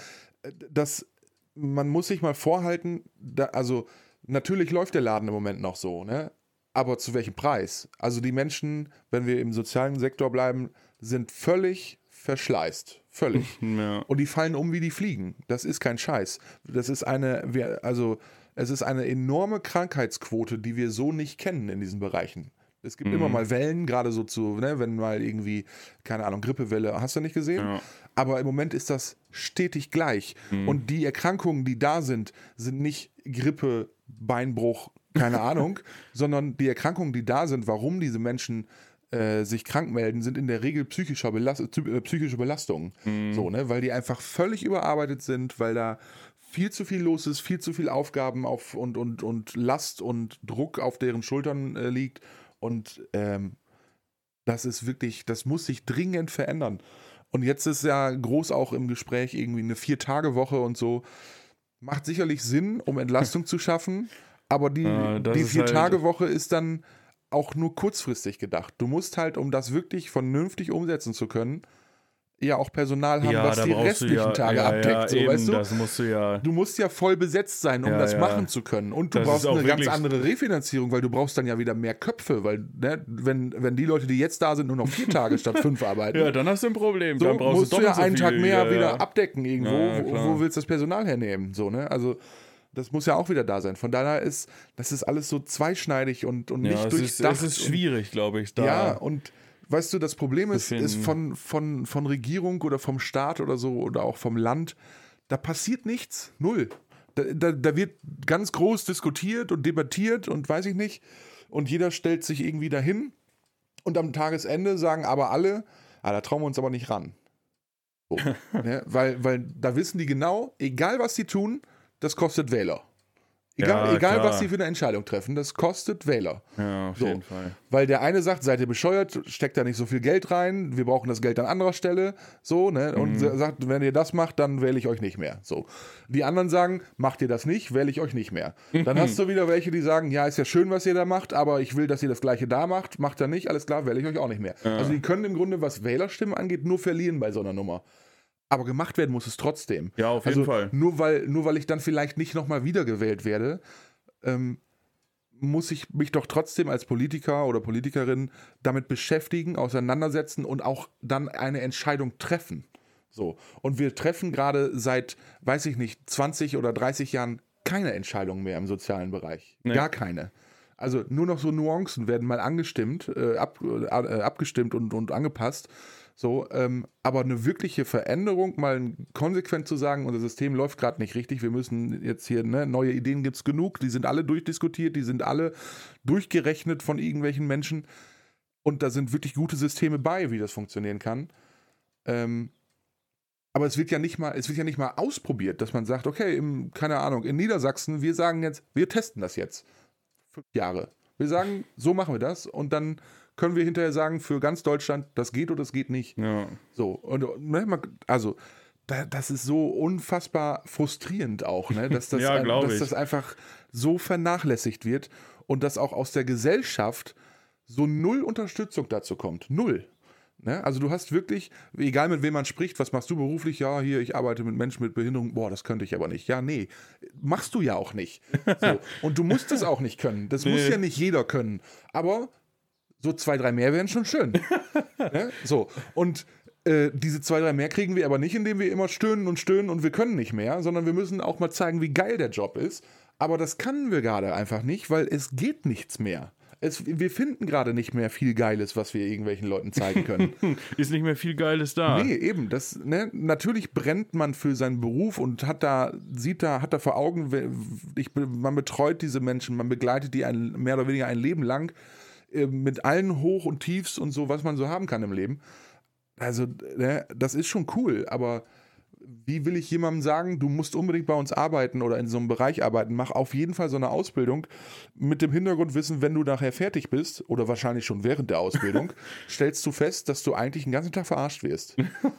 äh, das, man muss sich mal vorhalten, da, also, natürlich läuft der Laden im Moment noch so, ne? Aber zu welchem Preis? Also, die Menschen, wenn wir im sozialen Sektor bleiben, sind völlig verschleißt. Völlig. <laughs> ja. Und die fallen um wie die Fliegen. Das ist kein Scheiß. Das ist eine, also es ist eine enorme Krankheitsquote, die wir so nicht kennen in diesen Bereichen. Es gibt Mhm. immer mal Wellen, gerade so zu, ne, wenn mal irgendwie, keine Ahnung, Grippewelle, hast du nicht gesehen? Ja. Aber im Moment ist das stetig gleich. Mhm. Und die Erkrankungen, die da sind, sind nicht Grippe, Beinbruch, keine <laughs> Ahnung, sondern die Erkrankungen, die da sind, warum diese Menschen äh, sich krank melden, sind in der Regel psychischer Belast äh, psychische Belastungen. Mhm. So, ne? Weil die einfach völlig überarbeitet sind, weil da viel zu viel los ist, viel zu viel Aufgaben auf und, und, und Last und Druck auf deren Schultern äh, liegt. Und ähm, das ist wirklich, das muss sich dringend verändern. Und jetzt ist ja groß auch im Gespräch irgendwie eine Vier-Tage-Woche und so. Macht sicherlich Sinn, um Entlastung <laughs> zu schaffen, aber die, das die halt- Vier-Tage-Woche ist dann auch nur kurzfristig gedacht. Du musst halt, um das wirklich vernünftig umsetzen zu können, ja auch Personal haben, ja, was die restlichen ja, Tage ja, abdeckt. So, eben, weißt du? das musst du ja. Du musst ja voll besetzt sein, um das machen zu können. Und du Das brauchst eine ganz andere Refinanzierung, weil du brauchst dann ja wieder mehr Köpfe, weil ne, wenn, wenn die Leute, die jetzt da sind, nur noch vier Tage statt fünf <laughs> arbeiten, Ja, dann hast du ein Problem. so dann brauchst musst du ja so einen viel, Tag mehr wieder abdecken irgendwo. Wo, wo willst du das Personal hernehmen? So, ne? Also das muss ja auch wieder da sein. Von daher ist, das ist alles so zweischneidig und, und Ja, nicht es ist, durchdacht. es ist schwierig, glaube ich. Da. ja, und weißt du, das Problem ist, ist von, von, von Regierung oder vom Staat oder so oder auch vom Land, da passiert nichts. Null. Da, da, da wird ganz groß diskutiert und debattiert und weiß ich nicht. Und jeder stellt sich irgendwie dahin. Und am Tagesende sagen aber alle, ah, da trauen wir uns aber nicht ran. So, <laughs> ne? weil, weil da wissen die genau, egal was sie tun, das kostet Wähler. Egal, Ja, egal was sie für eine Entscheidung treffen, das kostet Wähler. ja, auf So. jeden Fall. Weil der eine sagt, seid ihr bescheuert, steckt da nicht so viel Geld rein, wir brauchen das Geld an anderer Stelle, so, ne? Und Mhm. sagt, wenn ihr das macht, dann wähle ich euch nicht mehr. So. Die anderen sagen, macht ihr das nicht, wähle ich euch nicht mehr. Dann hast du wieder welche, die sagen, ja, ist ja schön, was ihr da macht, aber ich will, dass ihr das gleiche da macht, macht er nicht, alles klar, wähle ich euch auch nicht mehr. Also die können im Grunde, was Wählerstimmen angeht, nur verlieren bei so einer Nummer. Aber gemacht werden muss es trotzdem. Ja, auf Also jeden Fall. Nur weil, nur weil ich dann vielleicht nicht nochmal wiedergewählt werde, ähm, muss ich mich doch trotzdem als Politiker oder Politikerin damit beschäftigen, auseinandersetzen und auch dann eine Entscheidung treffen. So. Und wir treffen gerade seit, weiß ich nicht, 20 oder 30 Jahren keine Entscheidung mehr im sozialen Bereich. Nee. Gar keine. Also nur noch so Nuancen werden mal angestimmt, äh, ab, äh, abgestimmt und, und angepasst. So, ähm, aber eine wirkliche Veränderung, mal konsequent zu sagen, unser System läuft gerade nicht richtig, wir müssen jetzt hier, ne, neue Ideen gibt es genug, die sind alle durchdiskutiert, die sind alle durchgerechnet von irgendwelchen Menschen und da sind wirklich gute Systeme bei, wie das funktionieren kann. Ähm, aber es wird ja nicht mal, es wird ja nicht mal ausprobiert, dass man sagt, okay, im, keine Ahnung, in Niedersachsen, wir sagen jetzt, wir testen das jetzt. Fünf Jahre. Wir sagen, so machen wir das und dann können wir hinterher sagen, für ganz Deutschland, das geht oder das geht nicht. Ja. So, und ne, also, da, das ist so unfassbar frustrierend auch, ne? dass, <laughs> das, Ja, dass das einfach so vernachlässigt wird und dass auch aus der Gesellschaft so null Unterstützung dazu kommt. Null. Ne? Also du hast wirklich, egal mit wem man spricht, was machst du beruflich? Ja, hier, ich arbeite mit Menschen mit Behinderung. Boah, das könnte ich aber nicht. Ja, nee, machst du ja auch nicht. <laughs> So. Und du musst es auch nicht können. Das nee. muss ja nicht jeder können. Aber so zwei, drei mehr wären schon schön. <laughs> ne? So, und äh, diese zwei, drei mehr kriegen wir aber nicht, indem wir immer stöhnen und stöhnen und wir können nicht mehr, sondern wir müssen auch mal zeigen, wie geil der Job ist. Aber das können wir gerade einfach nicht, weil es geht nichts mehr. Es, wir finden gerade nicht mehr viel Geiles, was wir irgendwelchen Leuten zeigen können. <laughs> Ist nicht mehr viel Geiles da. Nee, eben. Das, ne, natürlich brennt man für seinen Beruf und hat da, sieht da, hat da vor Augen, ich, man betreut diese Menschen, man begleitet die ein, mehr oder weniger ein Leben lang mit allen Hoch und Tiefs und so, was man so haben kann im Leben. Also, ne, das ist schon cool, aber wie will ich jemandem sagen, du musst unbedingt bei uns arbeiten oder in so einem Bereich arbeiten? Mach auf jeden Fall so eine Ausbildung mit dem Hintergrundwissen, wenn du nachher fertig bist oder wahrscheinlich schon während der Ausbildung, <laughs> stellst du fest, dass du eigentlich den ganzen Tag verarscht wirst.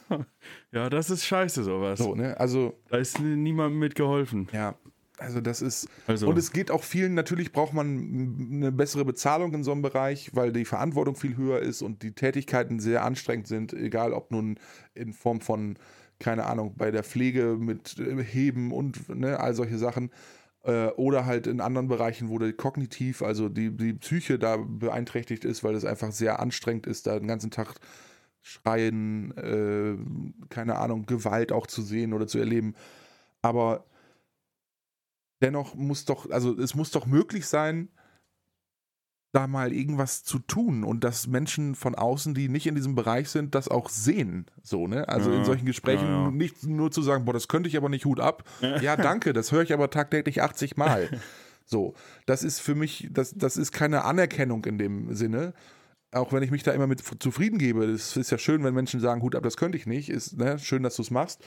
<laughs> ja, das ist scheiße, sowas. So, ne? Also. Da ist niemandem mitgeholfen. Ja. Also das ist also. und es geht auch vielen. Natürlich braucht man eine bessere Bezahlung in so einem Bereich, weil die Verantwortung viel höher ist und die Tätigkeiten sehr anstrengend sind. Egal, ob nun in Form von keine Ahnung, bei der Pflege mit äh, Heben und ne, all solche Sachen. Äh, oder halt in anderen Bereichen, wo der kognitiv, also die, die Psyche da beeinträchtigt ist, weil es einfach sehr anstrengend ist, da den ganzen Tag schreien, äh, keine Ahnung, Gewalt auch zu sehen oder zu erleben. Aber dennoch muss doch, also es muss doch möglich sein, da mal irgendwas zu tun und dass Menschen von außen, die nicht in diesem Bereich sind, das auch sehen. So, ne? Also ja, in solchen Gesprächen ja, ja. nicht nur zu sagen, boah, das könnte ich aber nicht, Hut ab. <laughs> Ja, danke, das höre ich aber tagtäglich 80 Mal. <laughs> so, das ist für mich, das, das ist keine Anerkennung in dem Sinne. Auch wenn ich mich da immer mit zufrieden gebe. Es ist ja schön, wenn Menschen sagen, Hut ab, das könnte ich nicht. Ist ne? schön, dass du es machst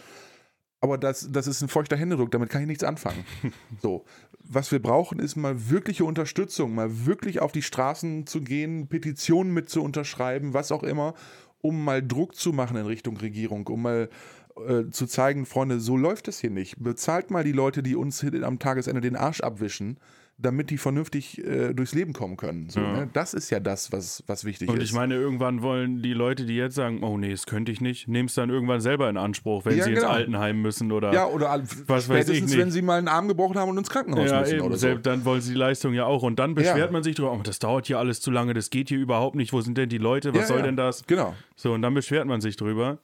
aber das, das ist ein feuchter Händedruck, damit kann ich nichts anfangen. <laughs> So, was wir brauchen, ist mal wirkliche Unterstützung, mal wirklich auf die Straßen zu gehen, Petitionen mit zu unterschreiben, was auch immer, um mal Druck zu machen in Richtung Regierung, um mal äh, zu zeigen, Freunde, so läuft es hier nicht. Bezahlt mal die Leute, die uns am Tagesende den Arsch abwischen damit die vernünftig äh, durchs Leben kommen können. So, ja. ne? Das ist ja das, was, was wichtig ist. Und ich meine, irgendwann wollen die Leute, die jetzt sagen, oh nee, das könnte ich nicht, nehmen es dann irgendwann selber in Anspruch, wenn ja, sie genau. ins Altenheim müssen oder Ja, oder was weiß ich nicht. wenn sie mal einen Arm gebrochen haben und ins Krankenhaus ja, müssen eben, oder so. Dann wollen sie die Leistung ja auch. Und dann beschwert man sich drüber, oh, das dauert hier alles zu lange, das geht hier überhaupt nicht, wo sind denn die Leute, was soll denn das? Genau. So, und dann beschwert man sich drüber.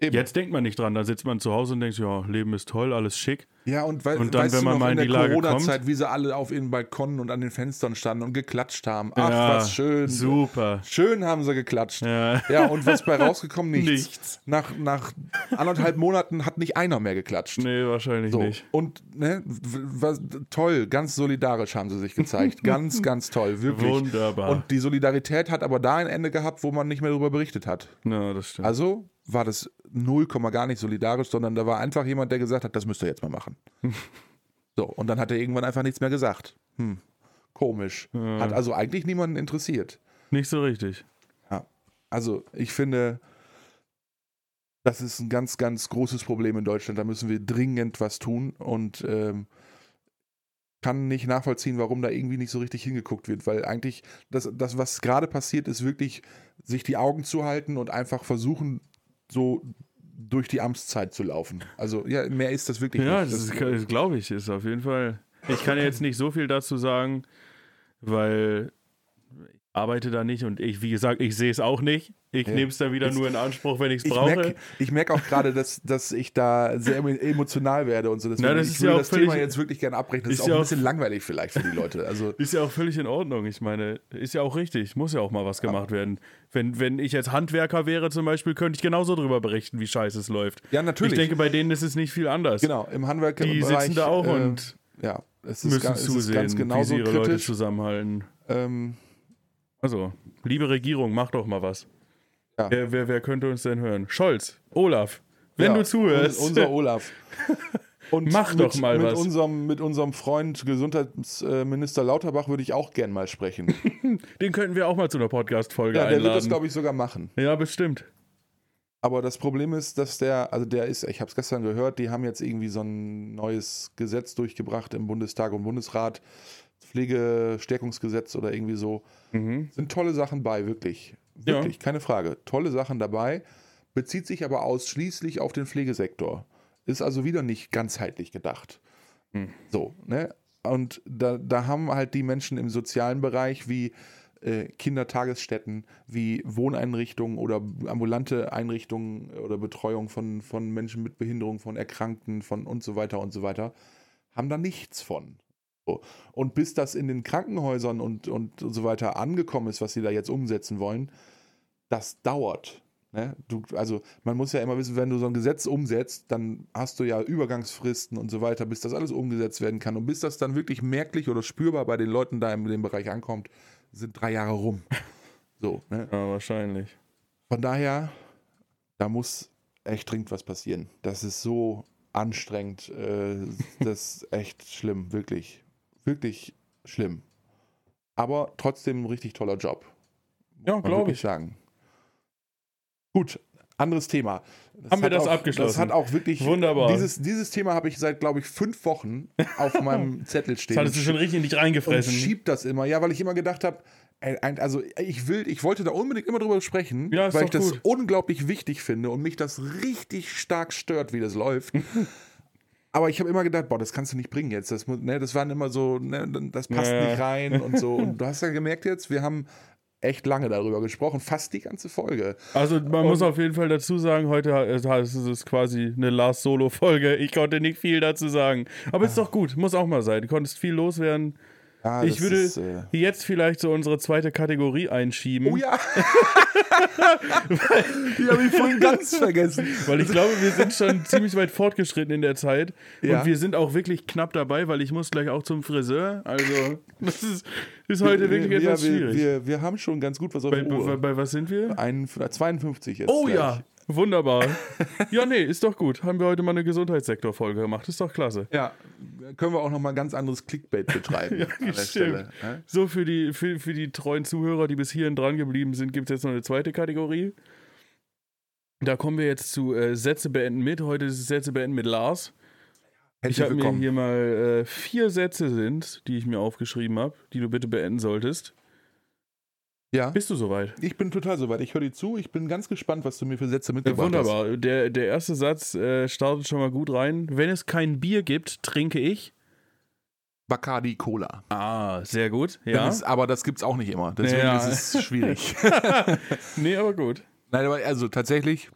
Eben. Jetzt denkt man nicht dran, da sitzt man zu Hause und denkt, ja, Leben ist toll, alles schick. Ja, und, weil, und dann, weißt wenn man mal in, in der Corona-Zeit, wie sie alle auf ihren Balkonen und an den Fenstern standen und geklatscht haben. Ach, ja, was schön. Super. Schön haben sie geklatscht. Ja, ja und was bei rausgekommen? <laughs> Nichts. Nichts. Nach, nach anderthalb Monaten hat nicht einer mehr geklatscht. Nee, wahrscheinlich so. nicht. Und ne, was, toll, ganz solidarisch haben sie sich gezeigt. <laughs> ganz, ganz toll, wirklich. Wunderbar. Und die Solidarität hat aber da ein Ende gehabt, wo man nicht mehr darüber berichtet hat. Ja, das stimmt. Also war das null gar nicht solidarisch, sondern da war einfach jemand, der gesagt hat, das müsst ihr jetzt mal machen. <laughs> so, und dann hat er irgendwann einfach nichts mehr gesagt. Hm, komisch. Ja. Hat also eigentlich niemanden interessiert. Nicht so richtig. Ja, also ich finde, das ist ein ganz, ganz großes Problem in Deutschland. Da müssen wir dringend was tun und ähm, kann nicht nachvollziehen, warum da irgendwie nicht so richtig hingeguckt wird, weil eigentlich das, das was gerade passiert, ist wirklich, sich die Augen zu halten und einfach versuchen, so durch die Amtszeit zu laufen. Also ja, mehr ist das wirklich ja, nicht. Ja, das, glaube ich, ist auf jeden Fall. Ich kann jetzt nicht so viel dazu sagen, weil arbeite da nicht und ich, wie gesagt, ich sehe es auch nicht. Ich ja. nehme es dann wieder Jetzt, nur in Anspruch, wenn ich es brauche. ich merke auch gerade, dass, dass ich da sehr emotional werde und so. Deswegen, Na, das ich ist will ja das Thema jetzt wirklich gerne abbrechen. Das ist, ist auch ein bisschen langweilig vielleicht für die Leute. Also, <laughs> ist ja auch völlig in Ordnung. Ich meine, ist ja auch richtig. Muss ja auch mal was gemacht ja. werden. Wenn, wenn ich jetzt Handwerker wäre zum Beispiel, könnte ich genauso darüber berichten, wie scheiße es läuft. Ja, natürlich. Ich denke, bei denen ist es nicht viel anders. Genau, im Handwerker Die sitzen da auch äh, und ja, es ist müssen ganz, zusehen, es ist ganz genauso wie sie ihre kritisch. Leute zusammenhalten. Ähm, also, liebe Regierung, mach doch mal was. Ja. Wer, wer, wer, könnte uns denn hören? Scholz, Olaf, wenn ja, du zuhörst. Unser Olaf. <laughs> Und Mach mit, doch mal mit was. Unserem, mit unserem Freund Gesundheitsminister Lauterbach würde ich auch gern mal sprechen. <laughs> Den könnten wir auch mal zu einer Podcast-Folge ja, einladen. Der wird das, glaube ich, sogar machen. Ja, bestimmt. Aber das Problem ist, dass der, also der ist, ich habe es gestern gehört, die haben jetzt irgendwie so ein neues Gesetz durchgebracht im Bundestag und Bundesrat, Pflegestärkungsgesetz oder irgendwie so. Mhm. Sind tolle Sachen bei, wirklich. Ja. Wirklich, keine Frage. Tolle Sachen dabei. Bezieht sich aber ausschließlich auf den Pflegesektor. Ist also wieder nicht ganzheitlich gedacht. Hm. So, ne? Und da, da haben halt die Menschen im sozialen Bereich wie äh, Kindertagesstätten, wie Wohneinrichtungen oder ambulante Einrichtungen oder Betreuung von, von Menschen mit Behinderung, von Erkrankten, von und so weiter und so weiter, haben da nichts von. Und bis das in den Krankenhäusern und, und so weiter angekommen ist, was sie da jetzt umsetzen wollen, das dauert. Ne? Du, also man muss ja immer wissen, wenn du so ein Gesetz umsetzt, dann hast du ja Übergangsfristen und so weiter, bis das alles umgesetzt werden kann. Und bis das dann wirklich merklich oder spürbar bei den Leuten da in dem Bereich ankommt, sind drei Jahre rum. <laughs> So, ne? Ja, wahrscheinlich. Von daher, da muss echt dringend was passieren. Das ist so anstrengend. Äh, das ist echt schlimm, wirklich. Wirklich schlimm. Aber trotzdem ein richtig toller Job. Ja, glaube ich. sagen. Gut, anderes Thema. Haben wir das auch, abgeschlossen? Das hat auch wirklich. Wunderbar. Dieses, dieses Thema habe ich seit, glaube ich, fünf Wochen auf <laughs> meinem Zettel stehen. Das hattest du schon richtig in dich und reingefressen. schiebt das immer. Ja, weil ich immer gedacht habe, also ich will, ich wollte da unbedingt immer drüber sprechen, Ja, weil ich das gut. unglaublich wichtig finde und mich das richtig stark stört, wie das läuft. <laughs> Aber ich habe immer gedacht, boah, das kannst du nicht bringen jetzt. Das, ne, das waren immer so, ne, das passt Ja. nicht rein und so. <laughs> Und du hast ja gemerkt jetzt, wir haben echt lange darüber gesprochen, fast die ganze Folge. Also man muss auf jeden Fall dazu sagen, heute ist es quasi eine Last Solo-Folge. Ich konnte nicht viel dazu sagen. Aber ist doch gut, muss auch mal sein. Du konntest viel loswerden. Ja, Ich würde ist, äh, jetzt vielleicht so unsere zweite Kategorie einschieben. Oh ja! die habe ich vorhin ganz vergessen. Weil ich glaube, wir sind schon ziemlich weit fortgeschritten in der Zeit. Ja. Und wir sind auch wirklich knapp dabei, weil ich muss gleich auch zum Friseur. Also, das ist, ist heute wirklich wir, etwas wir, schwierig. Wir, wir haben schon ganz gut was auf bei, der bei, Uhr. bei was sind wir? Ein, 52 jetzt. Oh gleich. ja, wunderbar. ja, nee, ist doch gut. Haben wir heute mal eine Gesundheitssektor-Folge gemacht. Ist doch klasse. Ja, können wir auch noch mal ein ganz anderes Clickbait betreiben. <laughs> an der stimmt. Stelle, ne? So, für die, für, für die treuen Zuhörer, die bis hierhin dran geblieben sind, gibt es jetzt noch eine zweite Kategorie. Da kommen wir jetzt zu äh, Sätze beenden mit. Heute ist es Sätze beenden mit Lars. Ich Herzlich habe mir hier mal äh, vier Sätze sind, die ich mir aufgeschrieben habe, die du bitte beenden solltest. Ja, Bist du soweit? ich bin total soweit. Ich höre dir zu. Ich bin ganz gespannt, was du mir für Sätze Ja, mitgebracht hast. wunderbar. Der, der erste Satz äh, startet schon mal gut rein. Wenn es kein Bier gibt, trinke ich. Bacardi Cola. Ah, sehr gut. Ja. es, aber das gibt es auch nicht immer. Deswegen Ja. ist es <laughs> schwierig. <laughs> nee, aber gut. Nein, aber also tatsächlich,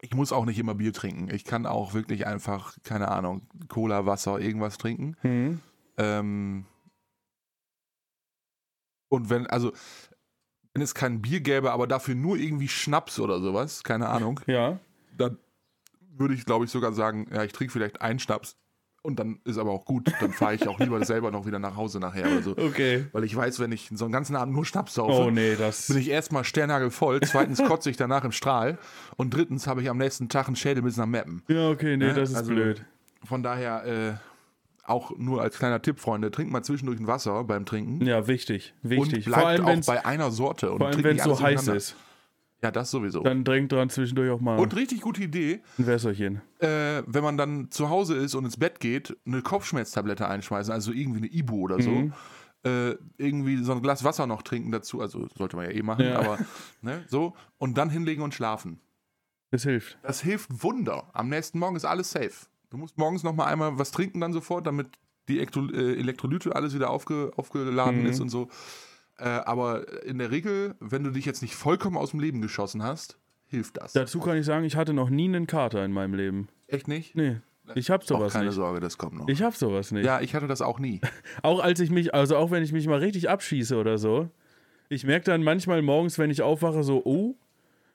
ich muss auch nicht immer Bier trinken. Ich kann auch wirklich einfach, keine Ahnung, Cola, Wasser, irgendwas trinken. Mhm. Ähm, und wenn, also, wenn es kein Bier gäbe, aber dafür nur irgendwie Schnaps oder sowas, keine Ahnung, <laughs> Ja. dann würde ich, glaube ich, sogar sagen, ja, ich trinke vielleicht einen Schnaps und dann ist aber auch gut. Dann fahre ich auch lieber <laughs> selber noch wieder nach Hause nachher oder so. Okay. Weil ich weiß, wenn ich so einen ganzen Abend nur Schnaps saufe, Oh nee, das. bin ich erstmal sternhagelvoll, zweitens kotze ich danach im Strahl und drittens habe ich am nächsten Tag einen Schädel bis nach Meppen. Ja, okay, nee, Ne? das ist Also, blöd. Von daher, äh, auch nur als kleiner Tipp, Freunde, trinkt mal zwischendurch ein Wasser beim Trinken. Ja, wichtig. Wichtig. Und bleibt vor allem, auch wenn es bei einer Sorte. Und vor allem, trinkt wenn's nicht so alles heiß ist. Ja, das sowieso. Dann drängt dran zwischendurch auch mal und richtig gute Idee, ein Wässerchen. äh, wenn man dann zu Hause ist und ins Bett geht, eine Kopfschmerztablette einschmeißen, also irgendwie eine Ibu oder so. Mhm. Äh, irgendwie so ein Glas Wasser noch trinken dazu, also sollte man ja eh machen, Ja. aber ne, so. Und dann hinlegen und schlafen. Das hilft. Das hilft Wunder. Am nächsten Morgen ist alles safe. Du musst morgens noch mal einmal was trinken dann sofort, damit die Elektro äh, Elektrolyte alles wieder aufge aufgeladen Mhm. ist und so. Äh, aber in der Regel, wenn du dich jetzt nicht vollkommen aus dem Leben geschossen hast, hilft das. Dazu kann ich sagen, ich hatte noch nie einen Kater in meinem Leben. Echt nicht? Nee, ich hab Auch sowas keine nicht. Sorge, das kommt noch. Ich hab sowas nicht. ja, ich hatte das auch nie. <laughs> Auch als ich mich, also auch wenn ich mich mal richtig abschieße oder so, ich merke dann manchmal morgens, wenn ich aufwache, so, oh,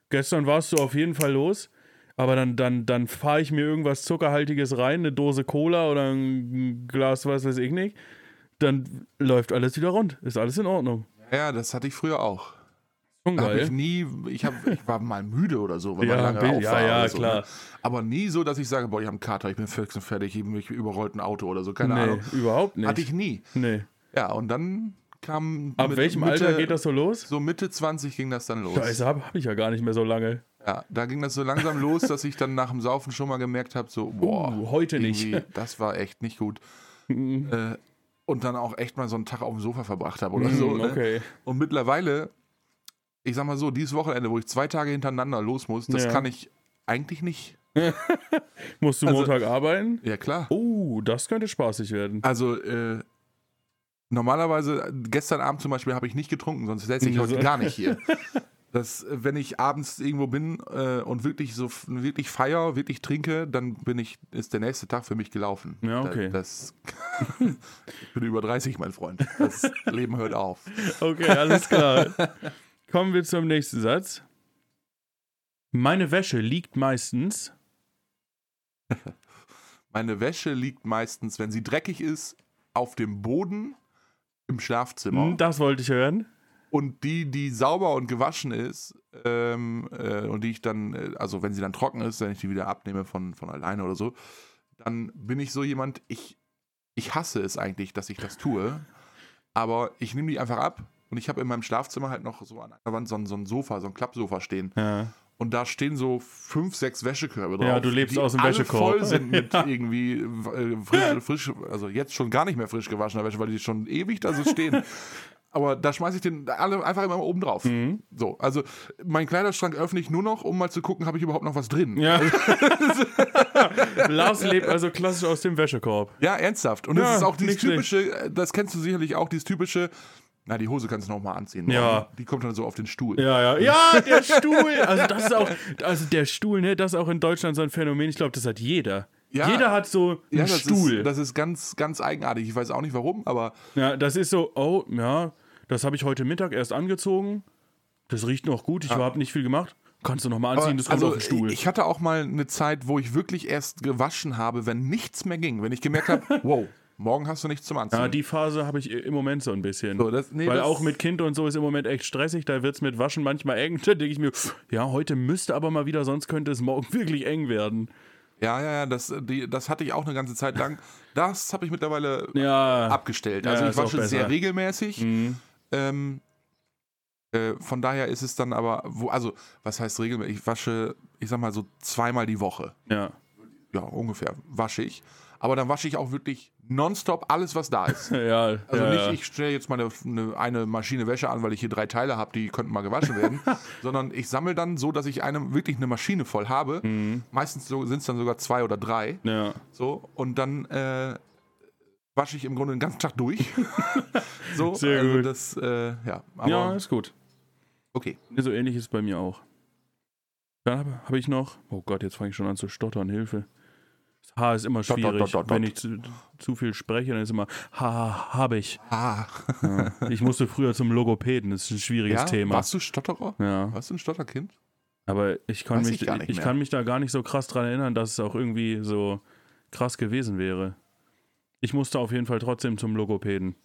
gestern warst du auf jeden Fall los. Aber dann, dann, dann fahre ich mir irgendwas Zuckerhaltiges rein, eine Dose Cola oder ein Glas, was weiß ich nicht. Dann läuft alles wieder rund. Ist alles in Ordnung. Ja, das hatte ich früher auch. Schon Hab ich nie, ich, hab, ich war mal müde oder so, wenn <laughs> Ja, man lange ja, ja, oder so, klar. Ne? Aber nie so, dass ich sage, boah, ich habe einen Kater, ich bin fix und fertig, ich mich überrollt ein Auto oder so, keine Nee, Ahnung. überhaupt nicht. Hatte ich nie. nee. Ja, und dann kam. Ab mit welchem Mitte, Alter geht das so los? So Mitte 20 ging das dann los. Scheiße, habe hab ich ja gar nicht mehr so lange. Ja, da ging das so langsam los, dass ich dann nach dem Saufen schon mal gemerkt habe, so, boah, Uh, heute nicht. das war echt nicht gut. äh, und dann auch echt mal so einen Tag auf dem Sofa verbracht habe oder Mm, so. Ne? Okay. Und mittlerweile, ich sag mal so, dieses Wochenende, wo ich zwei Tage hintereinander los muss, das Ja. kann ich eigentlich nicht. <laughs> Musst du Also- Montag arbeiten? Ja, klar. Oh, das könnte spaßig werden. Also, äh, normalerweise, gestern Abend zum Beispiel habe ich nicht getrunken, sonst säße ich heute gar nicht hier. <laughs> Das, äh, wenn ich abends irgendwo bin äh, und wirklich so wirklich feier, wirklich trinke, dann bin ich, ist der nächste Tag für mich gelaufen. Ja, okay. Das, <laughs> ich bin über 30, mein Freund. Das Leben hört auf. Okay, alles klar. Kommen wir zum nächsten Satz. Meine Wäsche liegt meistens. <laughs> Meine Wäsche liegt meistens, wenn sie dreckig ist, auf dem Boden im Schlafzimmer. Hm, Das wollte ich hören. Und die, die sauber und gewaschen ist, ähm, äh, und die ich dann, äh, also wenn sie dann trocken ist, wenn ich die wieder abnehme von, von alleine oder so, dann bin ich so jemand, ich, ich hasse es eigentlich, dass ich das tue, aber ich nehme die einfach ab und ich habe in meinem Schlafzimmer halt noch so an einer Wand so ein, so ein Sofa, so ein Klappsofa stehen. Ja. Und da stehen so fünf, sechs Wäschekörbe drauf. Ja, du lebst die aus dem alle Wäschekorb. voll sind mit <laughs> irgendwie äh, frisch, frisch, also jetzt schon gar nicht mehr frisch gewaschener Wäsche, weil die schon ewig da so stehen. <laughs> Aber da schmeiße ich den alle einfach immer oben drauf. Mhm. So, also mein Kleiderschrank öffne ich nur noch, um mal zu gucken, habe ich überhaupt noch was drin. Ja. <laughs> Lars lebt also klassisch aus dem Wäschekorb. Ja, ernsthaft. Und Ja, das ist auch dieses nicht schlecht. typische, äh, das kennst du sicherlich auch, dieses typische, na, die Hose kannst du noch mal anziehen. Ja. Die kommt dann so auf den Stuhl. Ja, ja. Ja, der Stuhl. Also das ist auch, also der Stuhl, ne, das ist auch in Deutschland so ein Phänomen. Ich glaube, das hat jeder. Ja. Jeder hat so einen Ja, das Stuhl. Ist, das ist ganz, ganz eigenartig. Ich weiß auch nicht warum, aber ja, das ist so, oh, ja, das habe ich heute Mittag erst angezogen. Das riecht noch gut, ich habe nicht viel gemacht. Kannst du noch mal anziehen, das kommt also, auf den Stuhl. Ich hatte auch mal eine Zeit, wo ich wirklich erst gewaschen habe, wenn nichts mehr ging. Wenn ich gemerkt habe, <laughs> wow, morgen hast du nichts zum Anziehen. ja, die Phase habe ich im Moment so ein bisschen. So, das- nee, Weil das- auch mit Kind und so ist im Moment echt stressig, da wird es mit Waschen manchmal eng. <laughs> Da denke ich mir, ja, heute müsste aber mal wieder, sonst könnte es morgen <laughs> wirklich eng werden. ja, ja, ja, das, die, das hatte ich auch eine ganze Zeit lang. Das habe ich mittlerweile Ja. abgestellt. Ja, Also ich ist auch wasche sehr regelmäßig. Mhm. Ähm, äh, von daher ist es dann aber, wo, also was heißt regelmäßig? Ich wasche, ich sag mal so zweimal die Woche. Ja. Ja, ungefähr wasche ich. Aber dann wasche ich auch wirklich nonstop alles, was da ist. <laughs> Ja, Also ja, nicht, ja. ich stelle jetzt mal eine, eine, Maschine Wäsche an, weil ich hier drei Teile habe, die könnten mal gewaschen werden, <laughs> sondern ich sammle dann so, dass ich eine, wirklich eine Maschine voll habe. Mhm. Meistens so, sind es dann sogar zwei oder drei. Ja. So, und dann äh, wasche ich im Grunde den ganzen Tag durch. <laughs> so, Sehr also gut. das, äh, ja, aber ja, ist gut. okay. So ähnlich ist es bei mir auch. Dann habe hab ich noch, oh Gott, jetzt fange ich schon an zu stottern, Hilfe. Das H ist immer Dot, dot, schwierig. dot, dot, Wenn ich zu, zu viel spreche, dann ist immer, ha, habe ich. Ah. <laughs> Ja. Ich musste früher zum Logopäden, das ist ein schwieriges Ja, Thema. warst du Stotterer? Ja, Warst du ein Stotterkind? aber ich kann, Weiß mich, ich ich kann mich da gar nicht so krass dran erinnern, dass es auch irgendwie so krass gewesen wäre. Ich musste auf jeden Fall trotzdem zum Logopäden.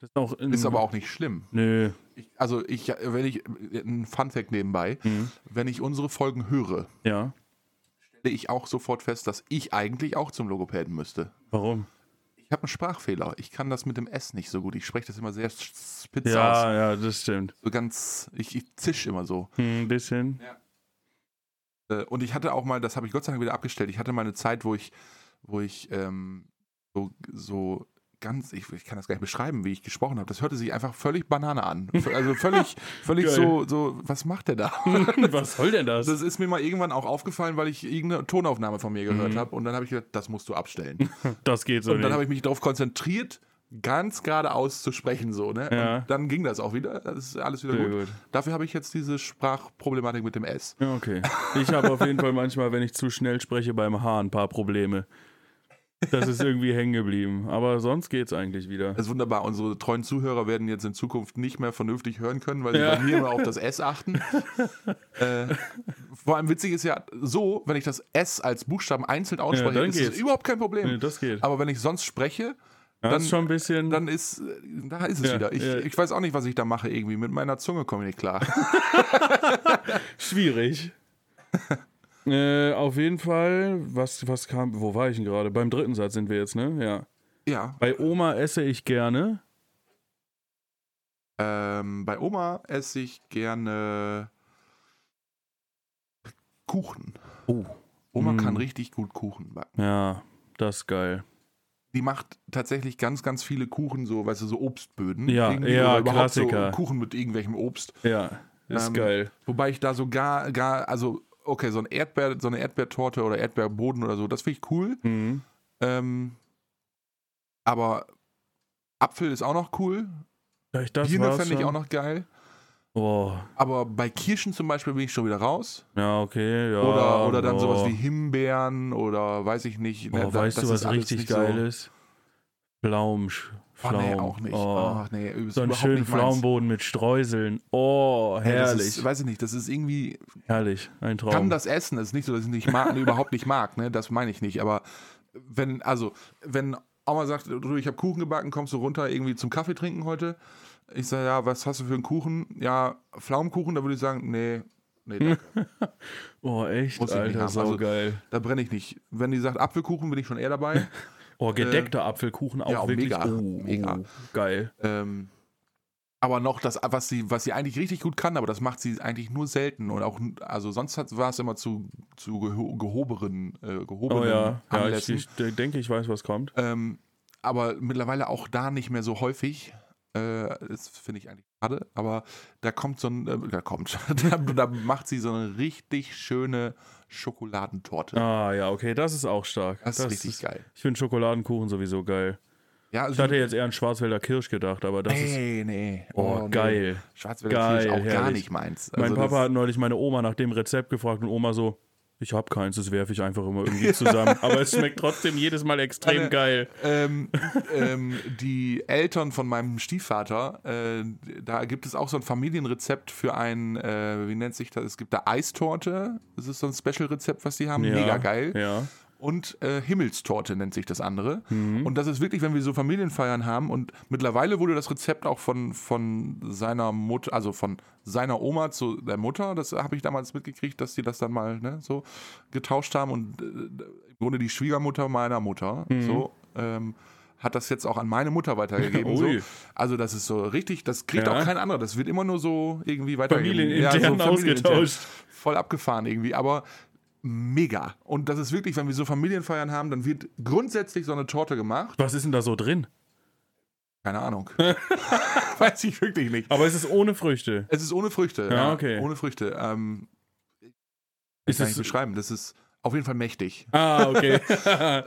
Das ist, auch Ist aber auch nicht schlimm. Nö. Ich, also ich, wenn ich, ein Funfact nebenbei, Mhm. wenn ich unsere Folgen höre, Ja. Stelle ich auch sofort fest, dass ich eigentlich auch zum Logopäden müsste. Warum? Ich habe einen Sprachfehler. Ich kann das mit dem S nicht so gut. Ich spreche das immer sehr spitz aus. Ja, ja, das stimmt. So ganz, ich, ich zisch immer so. Hm, Ein bisschen. Äh, Und ich hatte auch mal, das habe ich Gott sei Dank wieder abgestellt, ich hatte mal eine Zeit, wo ich, wo ich ähm, so, so ganz, ich, ich kann das gar nicht beschreiben, wie ich gesprochen habe. Das hörte sich einfach völlig Banane an. Also völlig, <laughs> völlig so, so, was macht der da? <laughs> Was soll denn das? Das ist mir mal irgendwann auch aufgefallen, weil ich irgendeine Tonaufnahme von mir gehört Mhm. habe. Und dann habe ich gedacht, das musst du abstellen. <laughs> Das geht so Und dann habe ich mich darauf konzentriert, ganz geradeaus zu sprechen. So, ne? Ja. Und dann ging das auch wieder. Das ist alles wieder gut. gut. Dafür habe ich jetzt diese Sprachproblematik mit dem S. Okay. Ich habe auf jeden Fall manchmal, wenn ich zu schnell spreche, beim H ein paar Probleme. Das ist irgendwie hängen geblieben. Aber sonst geht's eigentlich wieder. Das ist wunderbar. Unsere treuen Zuhörer werden jetzt in Zukunft nicht mehr vernünftig hören können, weil sie Ja. bei mir immer auf das S <laughs> achten. äh, vor allem witzig ist ja so, wenn ich das S als Buchstaben einzeln ausspreche, dann ist es geht's. überhaupt kein Problem. Nee, das geht. Aber wenn ich sonst spreche, Das dann- ist schon ein bisschen. dann ist, äh, da ist es Ja, wieder. Ich, ja. ich weiß auch nicht, was ich da mache irgendwie. Mit meiner Zunge komme ich nicht klar. <laughs> Schwierig. Äh, auf jeden Fall, was, was kam, wo war ich denn gerade? Beim dritten Satz sind wir jetzt, ne? Ja. ja. Bei Oma esse ich gerne. Ähm, bei Oma esse ich gerne Kuchen. Oh. Oma Mm. kann richtig gut Kuchen backen. Ja, das ist geil. die macht tatsächlich ganz, ganz viele Kuchen, so, weißt du, so Obstböden. Ja, ja, Klassiker. So Kuchen mit irgendwelchem Obst. Ja, ist Ähm, geil. Wobei ich da so gar, gar, also, okay, so, ein Erdbeer, so eine Erdbeertorte oder Erdbeerboden oder so, das finde ich cool. Mhm. Ähm, aber Apfel ist auch noch cool. Vielleicht das Birne fände ich auch noch geil. Oh, Aber bei Kirschen zum Beispiel bin ich schon wieder raus. ja, okay, ja. oder, oder dann oh. sowas wie Himbeeren oder weiß ich nicht. Oh, ne, da- weißt das du, was richtig nicht geil so, ist? Pflaum. Oh, nee, auch nicht. Oh. Ach, nee, so einen schönen nicht. Pflaumenboden mit Streuseln. Oh, Ja, das herrlich. Ist, weiß ich nicht, das ist irgendwie, herrlich, ein Traum. kann das essen. Es ist nicht so, dass ich nicht mag, <laughs> überhaupt nicht mag, ne? Das meine ich nicht. Aber wenn, also, wenn Oma sagt, du, ich habe Kuchen gebacken, kommst du runter irgendwie zum Kaffee trinken heute? Ich sage, ja, was hast du für einen Kuchen? Ja, Pflaumenkuchen, da würde ich sagen, nee, nee, danke. <laughs> oh, echt, Muss ich nicht Alter, haben. so Also- geil. da brenne ich nicht. Wenn die sagt Apfelkuchen, bin ich schon eher dabei. <laughs> Oh, gedeckter Apfelkuchen auch ja, wirklich. mega, oh, mega. Oh, geil. Ähm, aber noch das, was sie, was sie eigentlich richtig gut kann, aber das macht sie eigentlich nur selten und auch, also sonst hat, war es immer zu, zu geho gehobenen, äh, gehobenen Oh ja, ja ich, Anlässen. ich de- denke, ich weiß, was kommt. ähm, aber mittlerweile auch da nicht mehr so häufig. Äh, das finde ich eigentlich schade, aber da kommt so ein, äh, da kommt, <laughs> da, da macht sie so eine richtig schöne Schokoladentorte. Ah, ja, okay, das ist auch stark. das ist richtig geil. Ich finde Schokoladenkuchen sowieso geil. Ja, Ich also, hatte jetzt eher an Schwarzwälder Kirsch gedacht, aber das ist. nee, nee. Oh, nee. geil. Schwarzwälder Geil, Kirsch auch gar herrlich. nicht meins. Mein Also Papa das- hat neulich meine Oma nach dem Rezept gefragt und Oma so, ich hab keins, das werfe ich einfach immer irgendwie zusammen. <laughs> Aber es schmeckt trotzdem jedes Mal extrem Meine- geil. ähm, ähm, die Eltern von meinem Stiefvater, äh, da gibt es auch so ein Familienrezept für ein, äh, wie nennt sich das? Es gibt da Eistorte. Das ist so ein Special-Rezept, was die haben. Ja, Mega geil. Ja. Und äh, Himmelstorte nennt sich das andere. Mhm. Und das ist wirklich, wenn wir so Familienfeiern haben. Und mittlerweile wurde das Rezept auch von, von seiner Mutter, also von seiner Oma zu der Mutter, das habe ich damals mitgekriegt, dass die das dann mal ne, so getauscht haben. Und äh, im Grunde die Schwiegermutter meiner Mutter, Mhm. so, ähm, hat das jetzt auch an meine Mutter weitergegeben. <laughs> so. Also das ist so richtig, das kriegt Ja. auch kein anderer. Das wird immer nur so irgendwie weitergegeben. Familienintern ausgetauscht. Voll abgefahren irgendwie, aber mega. Und das ist wirklich, wenn wir so Familienfeiern haben, dann wird grundsätzlich so eine Torte gemacht. Was ist denn da so drin? Keine Ahnung. <laughs> <laughs> Weiß ich wirklich nicht. Aber es ist ohne Früchte. Es ist ohne Früchte. Ja, okay. Ohne Früchte. Ähm, Ist kann ich es, beschreiben. Das ist auf jeden Fall mächtig. ah, okay.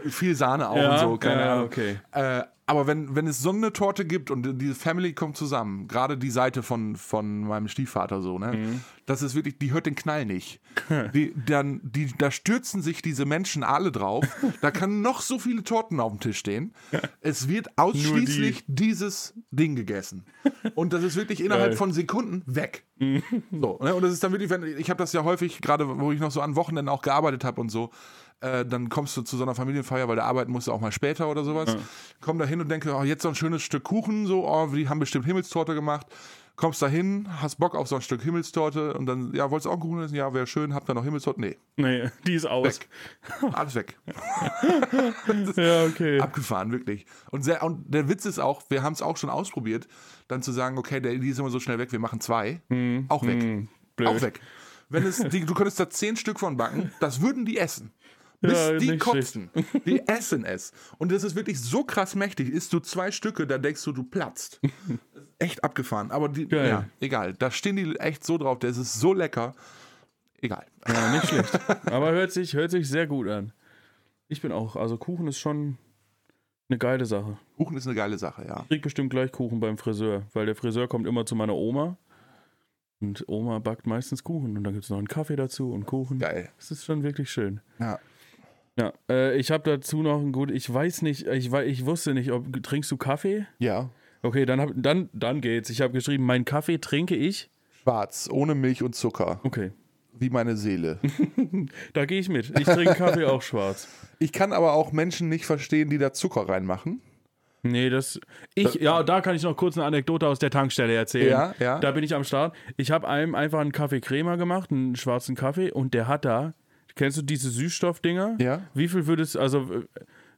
<laughs> Viel Sahne auch ja, und so, keine ja, Ahnung. okay. Äh, aber wenn, wenn es so eine Torte gibt und diese Family kommt zusammen, gerade die Seite von, von meinem Stiefvater so, ne? Mhm. Das ist wirklich, die hört den Knall nicht. <laughs> Die, dann, die, da stürzen sich diese Menschen alle drauf. Da kann noch so viele Torten auf dem Tisch stehen. Es wird <laughs> ausschließlich dieses Ding gegessen. Und das ist wirklich innerhalb Geil. von Sekunden weg. So, ne? Und das ist dann wirklich, wenn, ich habe das ja häufig, gerade wo ich noch so an Wochenenden auch gearbeitet habe und so, äh, dann kommst du zu so einer Familienfeier, weil der arbeiten musst du auch mal später oder sowas. Komm da hin und denke, oh, jetzt so ein schönes Stück Kuchen, so, oh, die haben bestimmt Himmelstorte gemacht. Kommst da hin, hast Bock auf so ein Stück Himmelstorte und dann, ja, wolltest du auch einen Kuchen essen? Ja, wäre schön, habt ihr noch Himmelstorte? Nee, Nee, <laughs> die ist aus. weg. Alles weg. <laughs> Ja, okay. Abgefahren, wirklich. Und, sehr, und der Witz ist auch, wir haben es auch schon ausprobiert, dann zu sagen, okay, der, die ist immer so schnell weg, wir machen zwei. Auch weg. Hm, blöd. Auch weg. Wenn es, die, du könntest da zehn Stück von backen, das würden die essen. Bis Ja, die kotzen. Die essen es. Und das ist wirklich so krass mächtig. Isst du zwei Stücke, da denkst du, du platzt. <laughs> Echt abgefahren. Aber die, Geil. ja, egal. Da stehen die echt so drauf. Das ist so lecker. Egal. Ja, nicht schlecht. <laughs> Aber hört sich, hört sich sehr gut an. Ich bin auch, also Kuchen ist schon eine geile Sache. Kuchen ist eine geile Sache, ja. Ich krieg bestimmt gleich Kuchen beim Friseur, weil der Friseur kommt immer zu meiner Oma und Oma backt meistens Kuchen und dann gibt es noch einen Kaffee dazu und Kuchen. Geil. Das ist schon wirklich schön. Ja. Ja, äh, ich habe dazu noch ein gut, ich weiß nicht, ich, ich wusste nicht, ob trinkst du Kaffee? Ja. Okay, dann, hab, dann, dann geht's. Ich habe geschrieben, meinen Kaffee trinke ich. Schwarz, ohne Milch und Zucker. Okay, Wie meine Seele. <laughs> da gehe ich mit. Ich trinke Kaffee auch schwarz. Ich kann aber auch Menschen nicht verstehen, die da Zucker reinmachen. Nee, das. Ich, ja, da kann ich noch kurz eine Anekdote aus der Tankstelle erzählen. Ja, ja. Da bin ich am Start. Ich habe einem einfach einen Kaffee Crema gemacht, einen schwarzen Kaffee, und der hat da. Kennst du diese Süßstoffdinger? Ja. Wie viel würdest also äh,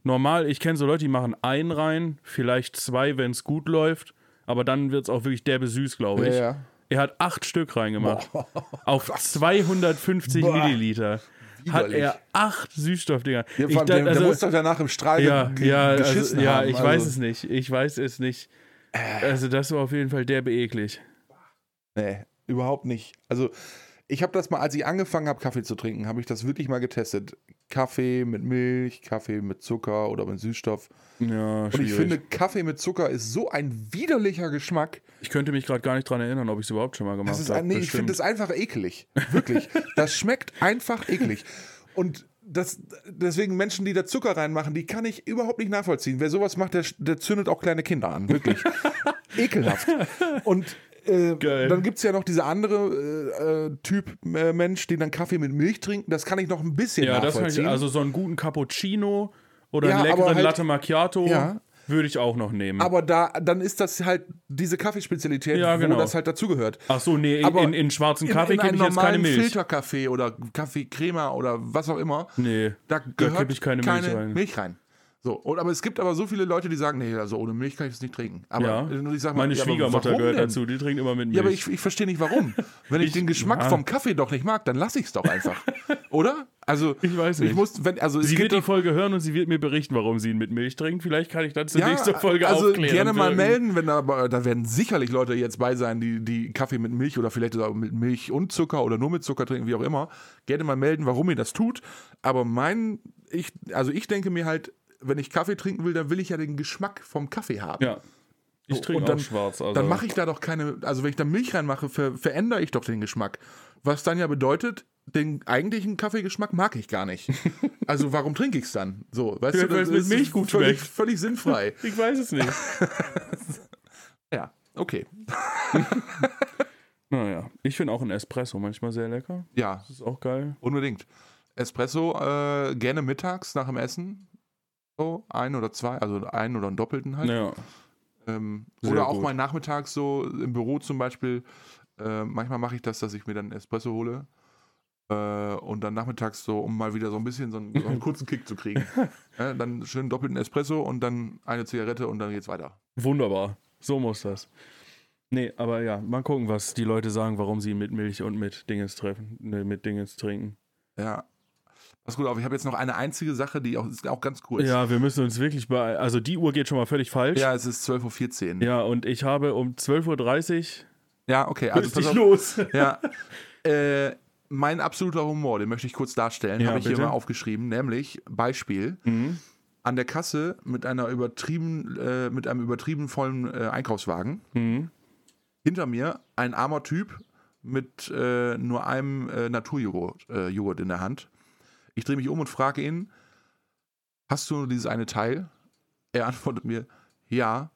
normal, ich kenne so Leute, die machen einen rein, vielleicht zwei, wenn es gut läuft, aber dann wird es auch wirklich derbe süß, glaube ich. Ja, ja. Er hat acht Stück reingemacht. Auf 250 Boah. Milliliter. hat Widerlich. er acht Süßstoffdinger. Ja, Ich der, der also- muss doch danach im Strahl ja, ja, geschissen also, ja, haben. ich also, weiß es nicht. Ich weiß es nicht. Also das war auf jeden Fall derbe eklig. Nee, überhaupt nicht. Also ich habe das mal, als ich angefangen habe, Kaffee zu trinken, habe ich das wirklich mal getestet. Kaffee mit Milch, Kaffee mit Zucker oder mit Süßstoff. Ja, Und ich finde, Kaffee mit Zucker ist so ein widerlicher Geschmack. ich könnte mich gerade gar nicht dran erinnern, ob ich es überhaupt schon mal gemacht Das ist habe. nee, ich finde das einfach eklig. Wirklich. das schmeckt einfach eklig. Und das, deswegen Menschen, die da Zucker reinmachen, die kann ich überhaupt nicht nachvollziehen. Wer sowas macht, der, der zündet auch kleine Kinder an. Wirklich. <laughs> Ekelhaft. Und äh, dann gibt es ja noch diese andere äh, Typ äh, Mensch, die dann Kaffee mit Milch trinken. Das kann ich noch ein bisschen ja, das nachvollziehen. ich, also so einen guten Cappuccino oder Ja, einen leckeren halt- Latte Macchiato Ja. würde ich auch noch nehmen. aber da, dann ist das halt diese Kaffeespezialität, Ja, genau. wo das halt dazugehört. Ach so, nee, in, Aber in, in schwarzen Kaffee gebe ich jetzt keine Milch. Filterkaffee oder Kaffee Crema oder was auch immer. Nee, Da gehört kipp ich keine Milch rein. Milch rein. So, und, aber es gibt aber so viele Leute, die sagen, nee, also ohne Milch kann ich es nicht trinken. Aber ja. und ich sag mal, Meine ja, Schwiegermutter gehört denn? dazu, die trinkt immer mit Milch. Ja, aber ich, ich verstehe nicht warum. Wenn ich, Ich- den Geschmack ja. vom Kaffee doch nicht mag, dann lasse ich es doch einfach. <laughs> Oder? Also, Ich weiß Ich nicht. muss, wenn, also es sie gibt wird die Folge hören und sie wird mir berichten, warum sie ihn mit Milch trinkt. Vielleicht kann ich dann zur ja, nächsten Folge also aufklären. gerne mal melden, wenn da, da werden sicherlich Leute jetzt bei sein, die, die Kaffee mit Milch oder vielleicht sogar mit Milch und Zucker oder nur mit Zucker trinken, wie auch immer. Gerne mal melden, warum ihr das tut. Aber mein, ich, also ich denke mir halt, wenn ich Kaffee trinken will, dann will ich ja den Geschmack vom Kaffee haben. Ja. Ich trinke dann- auch schwarz. Also. Dann mache ich da doch keine, also wenn ich da Milch reinmache, ver, verändere ich doch den Geschmack. Was dann ja bedeutet, den eigentlichen Kaffeegeschmack mag ich gar nicht. <laughs> Also warum trinke ich es dann? So, weißt Vielleicht, du, das mit Milch gut völlig, schmeckt. völlig sinnfrei. <laughs> Ich weiß es nicht. <laughs> ja, okay. naja, ich finde auch ein Espresso manchmal sehr lecker. Ja, Das ist auch geil. unbedingt. Espresso äh, gerne mittags nach dem Essen. So, ein oder zwei, also einen oder einen doppelten halt. Ja. Ähm, oder auch gut. mal nachmittags so im Büro zum Beispiel. Äh, manchmal mache ich das, dass ich mir dann Espresso hole. Äh, und dann nachmittags so, um mal wieder so ein bisschen so einen, so einen <laughs> kurzen Kick zu kriegen. ja, dann schön doppelten Espresso und dann eine Zigarette und dann geht's weiter. Wunderbar. So muss das. Nee, aber ja, mal gucken, was die Leute sagen, warum sie mit Milch und mit Dingens treffen, ne, mit Dingens trinken. Ja. Pass gut auf, ich habe jetzt noch eine einzige Sache, die auch, ist auch ganz kurz. Ja, wir müssen uns wirklich bei. Also die Uhr geht schon mal völlig falsch. Ja, es ist 12.14 Uhr. Ja, und ich habe um 12.30 Uhr. Ja, okay. Also pass auf. los. <laughs> Ja. Äh, mein absoluter Humor, den möchte ich kurz darstellen, Ja, habe ich hier bitte. mal aufgeschrieben, nämlich Beispiel. Mhm. An der Kasse mit einer übertrieben, äh, mit einem übertrieben vollen äh, Einkaufswagen. Mhm. Hinter mir ein armer Typ mit äh, nur einem äh, Naturjoghurt äh, in der Hand. Ich drehe mich um und frage ihn: Hast du nur dieses eine Teil? Er antwortet mir: Ja.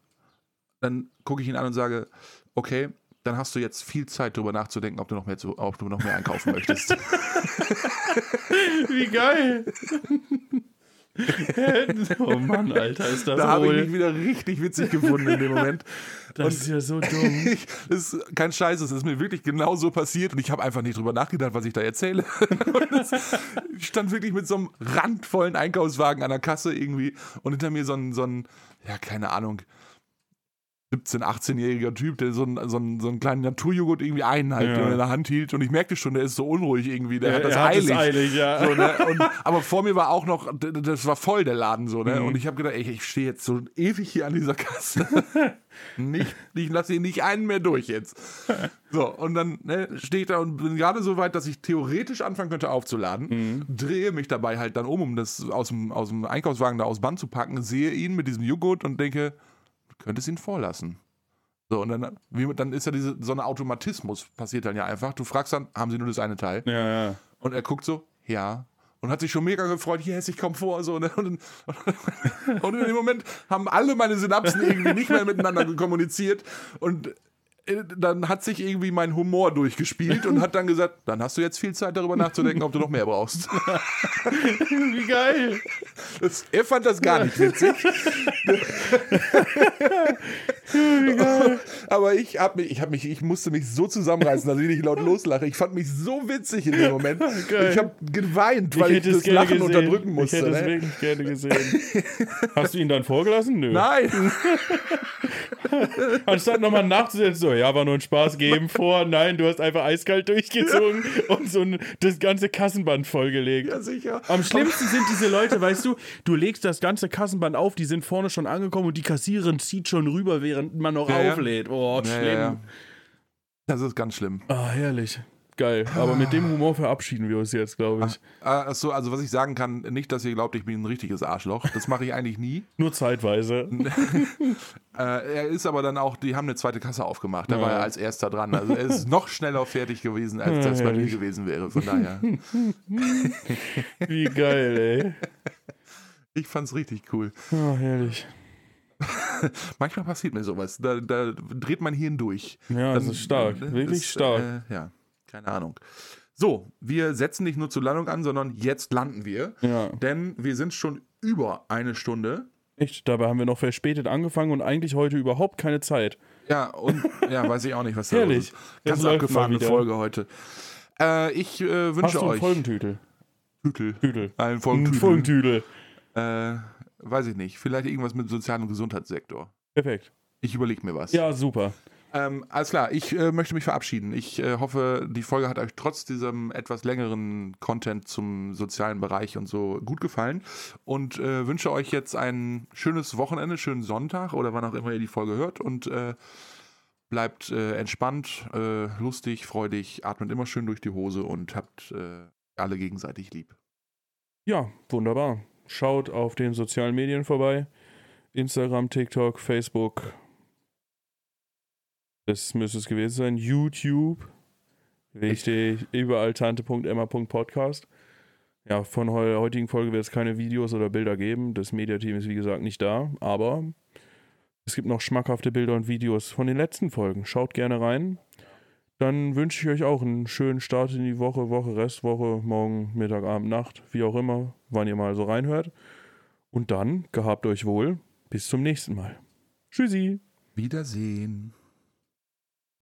Dann gucke ich ihn an und sage: Okay, dann hast du jetzt viel Zeit darüber nachzudenken, ob du noch mehr, zu, ob du noch mehr einkaufen möchtest. <laughs> Wie geil. <laughs> oh Mann, Alter, ist das da habe ich mich wieder richtig witzig gefunden in dem Moment. <laughs> Das ist ja so dumm. <laughs> Ich, das ist kein Scheiß, es ist mir wirklich genau so passiert und ich habe einfach nicht drüber nachgedacht, was ich da erzähle. Und ich stand wirklich mit so einem randvollen Einkaufswagen an der Kasse irgendwie und hinter mir so ein, so ein ja, keine Ahnung, 17-, 18-jähriger Typ, der so einen, so, einen, so einen kleinen Naturjoghurt irgendwie einhalb Ja. in der Hand hielt und ich merkte schon, der ist so unruhig irgendwie, der Er- hat das hat eilig. eilig, ja. So, ne? <laughs> und, aber vor mir war auch noch, das war voll der Laden so, ne? Mhm. Und ich habe gedacht, ey, ich stehe jetzt so ewig hier an dieser Kasse. <laughs> nicht, ich lasse hier nicht einen mehr durch jetzt. So, und dann ne, stehe ich da und bin gerade so weit, dass ich theoretisch anfangen könnte aufzuladen, Mhm. drehe mich dabei halt dann um, um das aus dem, aus dem Einkaufswagen da aus Band zu packen, sehe ihn mit diesem Joghurt und denke, könntest ihn vorlassen. So, und dann, wie, dann ist ja diese, so ein Automatismus passiert dann ja einfach. Du fragst dann, haben sie nur das eine Teil? Ja, ja. Und er guckt so, ja. Und hat sich schon mega gefreut, yes, ich komm vor. So, ne? und, und, und in dem Moment haben alle meine Synapsen irgendwie nicht mehr miteinander kommuniziert. Und dann hat sich irgendwie mein Humor durchgespielt und hat dann gesagt, dann hast du jetzt viel Zeit darüber nachzudenken, ob du noch mehr brauchst. Wie geil. Das, er fand das gar nicht witzig. Aber ich hab mich, ich hab mich, ich musste mich so zusammenreißen, dass ich nicht laut loslache. Ich fand mich so witzig in dem Moment. Geil. Ich habe geweint, weil ich, es das Lachen gesehen. unterdrücken musste. Ich hätte es ne? wirklich gerne gesehen. Hast du ihn dann vorgelassen? Nö. Nein, <laughs> Anstatt nochmal nachzusetzen, so, ja, war nur ein Spaß, geben <laughs> vor. Nein, du hast einfach eiskalt durchgezogen und so ein, das ganze Kassenband vollgelegt. ja sicher. Am schlimmsten sind diese Leute, weißt du, du legst das ganze Kassenband auf, die sind vorne schon angekommen und die Kassiererin zieht schon rüber, während man noch Ja, ja. auflädt. Oh, Ja, schlimm. ja, ja. Das ist ganz schlimm. Ah, herrlich. Geil. Aber mit dem Humor verabschieden wir uns jetzt, glaube ich. Achso, also was ich sagen kann, nicht, dass ihr glaubt, ich bin ein richtiges Arschloch. Das mache ich eigentlich nie. <laughs> Nur zeitweise. <laughs> Äh, er ist aber dann auch, die haben eine zweite Kasse aufgemacht. Da Ja. war er als erster dran. Also er ist noch schneller fertig gewesen, als Ja, das bei mir gewesen wäre. Von daher, <laughs> Wie geil, ey. ich fand's richtig cool. Ah, herrlich. Manchmal passiert mir sowas. Da, da dreht mein Hirn durch. Ja, das ist stark. Wirklich stark. Äh, ja, keine Ahnung. So, wir setzen nicht nur zur Landung an, sondern jetzt landen wir. Ja. Denn wir sind schon über eine Stunde. Echt, dabei haben wir noch verspätet angefangen und eigentlich heute überhaupt keine Zeit. Ja, und ja, weiß ich auch nicht, was da los ist. Ganz abgefahrene. Folge heute. Äh, ich äh, Hast wünsche du einen euch Folgentitel? Tütel. Tütel. Ein Folgentitel. Folgentitel. Äh, weiß ich nicht. Vielleicht irgendwas mit Sozial- und Gesundheitssektor. Perfekt. Ich überlege mir was. Ja, super. Ähm, alles klar, ich äh, möchte mich verabschieden. Ich äh, hoffe, die Folge hat euch trotz diesem etwas längeren Content zum sozialen Bereich und so gut gefallen und äh, wünsche euch jetzt ein schönes Wochenende, schönen Sonntag oder wann auch immer ihr die Folge hört und äh, bleibt äh, entspannt, äh, lustig, freudig, atmet immer schön durch die Hose und habt alle gegenseitig lieb. Ja, wunderbar. Schaut auf den sozialen Medien vorbei. Instagram, TikTok, Facebook. Das müsste es gewesen sein. YouTube. Wichtig. Überall tante.emma.podcast. Ja, von der heutigen Folge wird es keine Videos oder Bilder geben. Das Mediateam ist wie gesagt nicht da. Aber es gibt noch schmackhafte Bilder und Videos von den letzten Folgen. Schaut gerne rein. Dann wünsche ich euch auch einen schönen Start in die Woche, Woche, Restwoche, morgen, Mittag, Abend, Nacht, wie auch immer, wann ihr mal so reinhört. Und dann gehabt euch wohl. Bis zum nächsten Mal. Tschüssi. Wiedersehen.